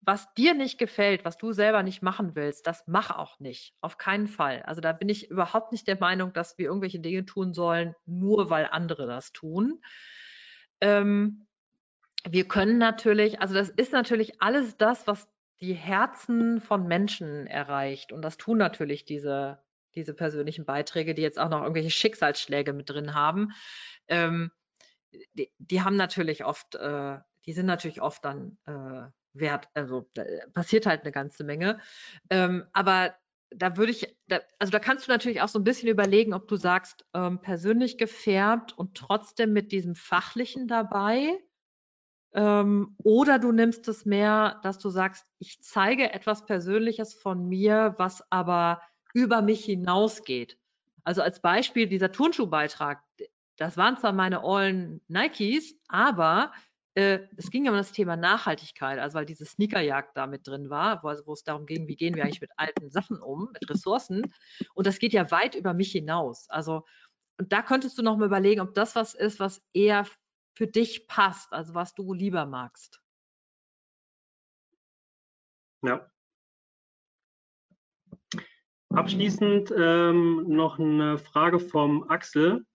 was dir nicht gefällt, was du selber nicht machen willst, das mach auch nicht. Auf keinen Fall. Also da bin ich überhaupt nicht der Meinung, dass wir irgendwelche Dinge tun sollen, nur weil andere das tun. Ähm, wir können natürlich, also das ist natürlich alles das, was die Herzen von Menschen erreicht. Und das tun natürlich diese, diese persönlichen Beiträge, die jetzt auch noch irgendwelche Schicksalsschläge mit drin haben. Ähm, die, die, haben natürlich oft, äh, die sind natürlich oft dann äh, wert, also da passiert halt eine ganze Menge. Ähm, aber da würde ich, da, also da kannst du natürlich auch so ein bisschen überlegen, ob du sagst, ähm, persönlich gefärbt und trotzdem mit diesem Fachlichen dabei ähm, oder du nimmst es mehr, dass du sagst, ich zeige etwas Persönliches von mir, was aber über mich hinausgeht. Also als Beispiel dieser Turnschuhbeitrag, das waren zwar meine ollen Nikes, aber äh, es ging ja um das Thema Nachhaltigkeit, also weil diese Sneakerjagd da mit drin war, wo, wo es darum ging, wie gehen wir eigentlich mit alten Sachen um, mit Ressourcen. Und das geht ja weit über mich hinaus. Also, und da könntest du noch mal überlegen, ob das was ist, was eher für dich passt, also was du lieber magst. Ja. Abschließend ähm, noch eine Frage vom Axel.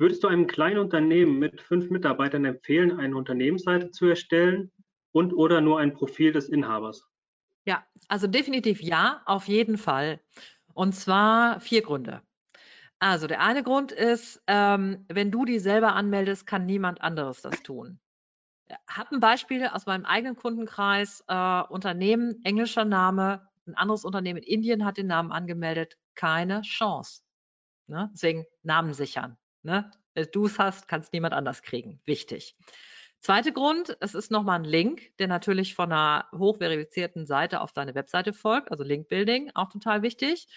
Würdest du einem kleinen Unternehmen mit fünf Mitarbeitern empfehlen, eine Unternehmensseite zu erstellen und oder nur ein Profil des Inhabers? Ja, also definitiv ja, auf jeden Fall. Und zwar vier Gründe. Also der eine Grund ist, ähm, wenn du die selber anmeldest, kann niemand anderes das tun. Habe ein Beispiel aus meinem eigenen Kundenkreis. Äh, Unternehmen, englischer Name, ein anderes Unternehmen in Indien hat den Namen angemeldet. Keine Chance. Ne? Deswegen Namen sichern. Ne? Wenn du es hast, kannst niemand anders kriegen. Wichtig. Zweiter Grund, es ist nochmal ein Link, der natürlich von einer hochverifizierten Seite auf deine Webseite folgt, also Link-Building, auch total wichtig.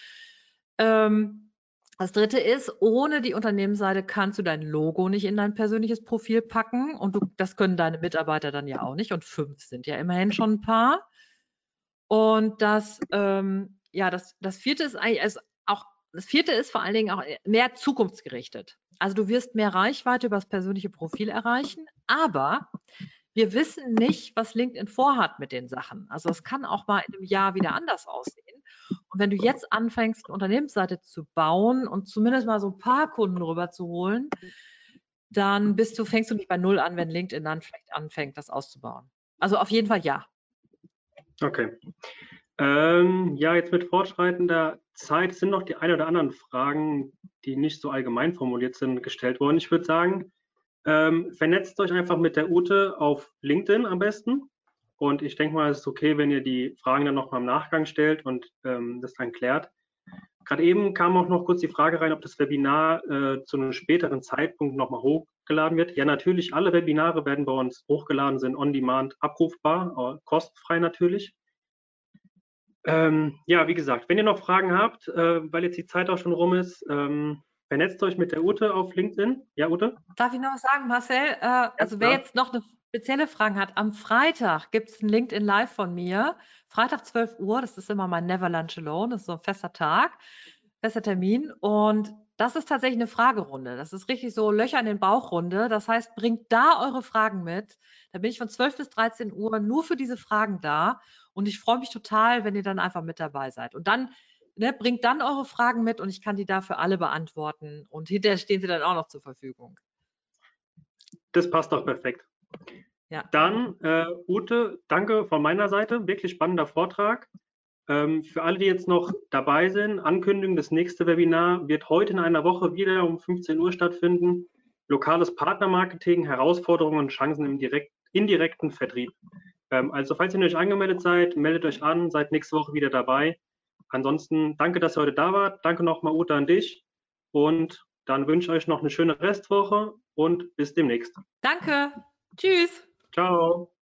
Ähm, das dritte ist, ohne die Unternehmensseite kannst du dein Logo nicht in dein persönliches Profil packen und du, das können deine Mitarbeiter dann ja auch nicht und fünf sind ja immerhin schon ein paar. Und das, ähm, ja, das, das vierte ist eigentlich auch, das vierte ist vor allen Dingen auch mehr zukunftsgerichtet. Also du wirst mehr Reichweite über das persönliche Profil erreichen, aber wir wissen nicht, was LinkedIn vorhat mit den Sachen. Also es kann auch mal in einem Jahr wieder anders aussehen. Und wenn du jetzt anfängst, eine Unternehmensseite zu bauen und zumindest mal so ein paar Kunden rüber zu holen, dann bist du, fängst du nicht bei Null an, wenn LinkedIn dann vielleicht anfängt, das auszubauen. Also auf jeden Fall ja. Okay. Ähm, ja, jetzt mit fortschreitender Zeit sind noch die ein oder anderen Fragen, die nicht so allgemein formuliert sind, gestellt worden. Ich würde sagen, ähm, vernetzt euch einfach mit der Ute auf LinkedIn am besten. Und ich denke mal, es ist okay, wenn ihr die Fragen dann nochmal im Nachgang stellt und ähm, das dann klärt. Gerade eben kam auch noch kurz die Frage rein, ob das Webinar äh, zu einem späteren Zeitpunkt nochmal hochgeladen wird. Ja, natürlich, alle Webinare werden bei uns hochgeladen, sind on-demand abrufbar, kostenfrei natürlich. Ähm, ja, wie gesagt, wenn ihr noch Fragen habt, äh, weil jetzt die Zeit auch schon rum ist, ähm, Vernetzt euch mit der Ute auf LinkedIn. Ja, Ute? Darf ich noch was sagen, Marcel? Äh, also wer jetzt noch eine spezielle Frage hat, am Freitag gibt es ein LinkedIn Live von mir. Freitag 12 Uhr, das ist immer mein Never Lunch Alone, das ist so ein fester Tag, fester Termin. Und das ist tatsächlich eine Fragerunde. Das ist richtig so Löcher in den Bauchrunde. Das heißt, bringt da eure Fragen mit. Da bin ich von 12 bis 13 Uhr nur für diese Fragen da. Und ich freue mich total, wenn ihr dann einfach mit dabei seid. Und dann ne, bringt dann eure Fragen mit und ich kann die dafür alle beantworten. Und hinterher stehen sie dann auch noch zur Verfügung. Das passt doch perfekt. Ja. Dann, äh, Ute, danke von meiner Seite. Wirklich spannender Vortrag. Ähm, für alle, die jetzt noch dabei sind, Ankündigung, das nächste Webinar wird heute in einer Woche wieder um 15 Uhr stattfinden. Lokales Partnermarketing, Herausforderungen und Chancen im direkt, indirekten Vertrieb. Ähm, also falls ihr euch angemeldet seid, meldet euch an, seid nächste Woche wieder dabei. Ansonsten danke, dass ihr heute da wart. Danke nochmal, Ute, an dich. Und dann wünsche ich euch noch eine schöne Restwoche und bis demnächst. Danke. Tschüss. Ciao.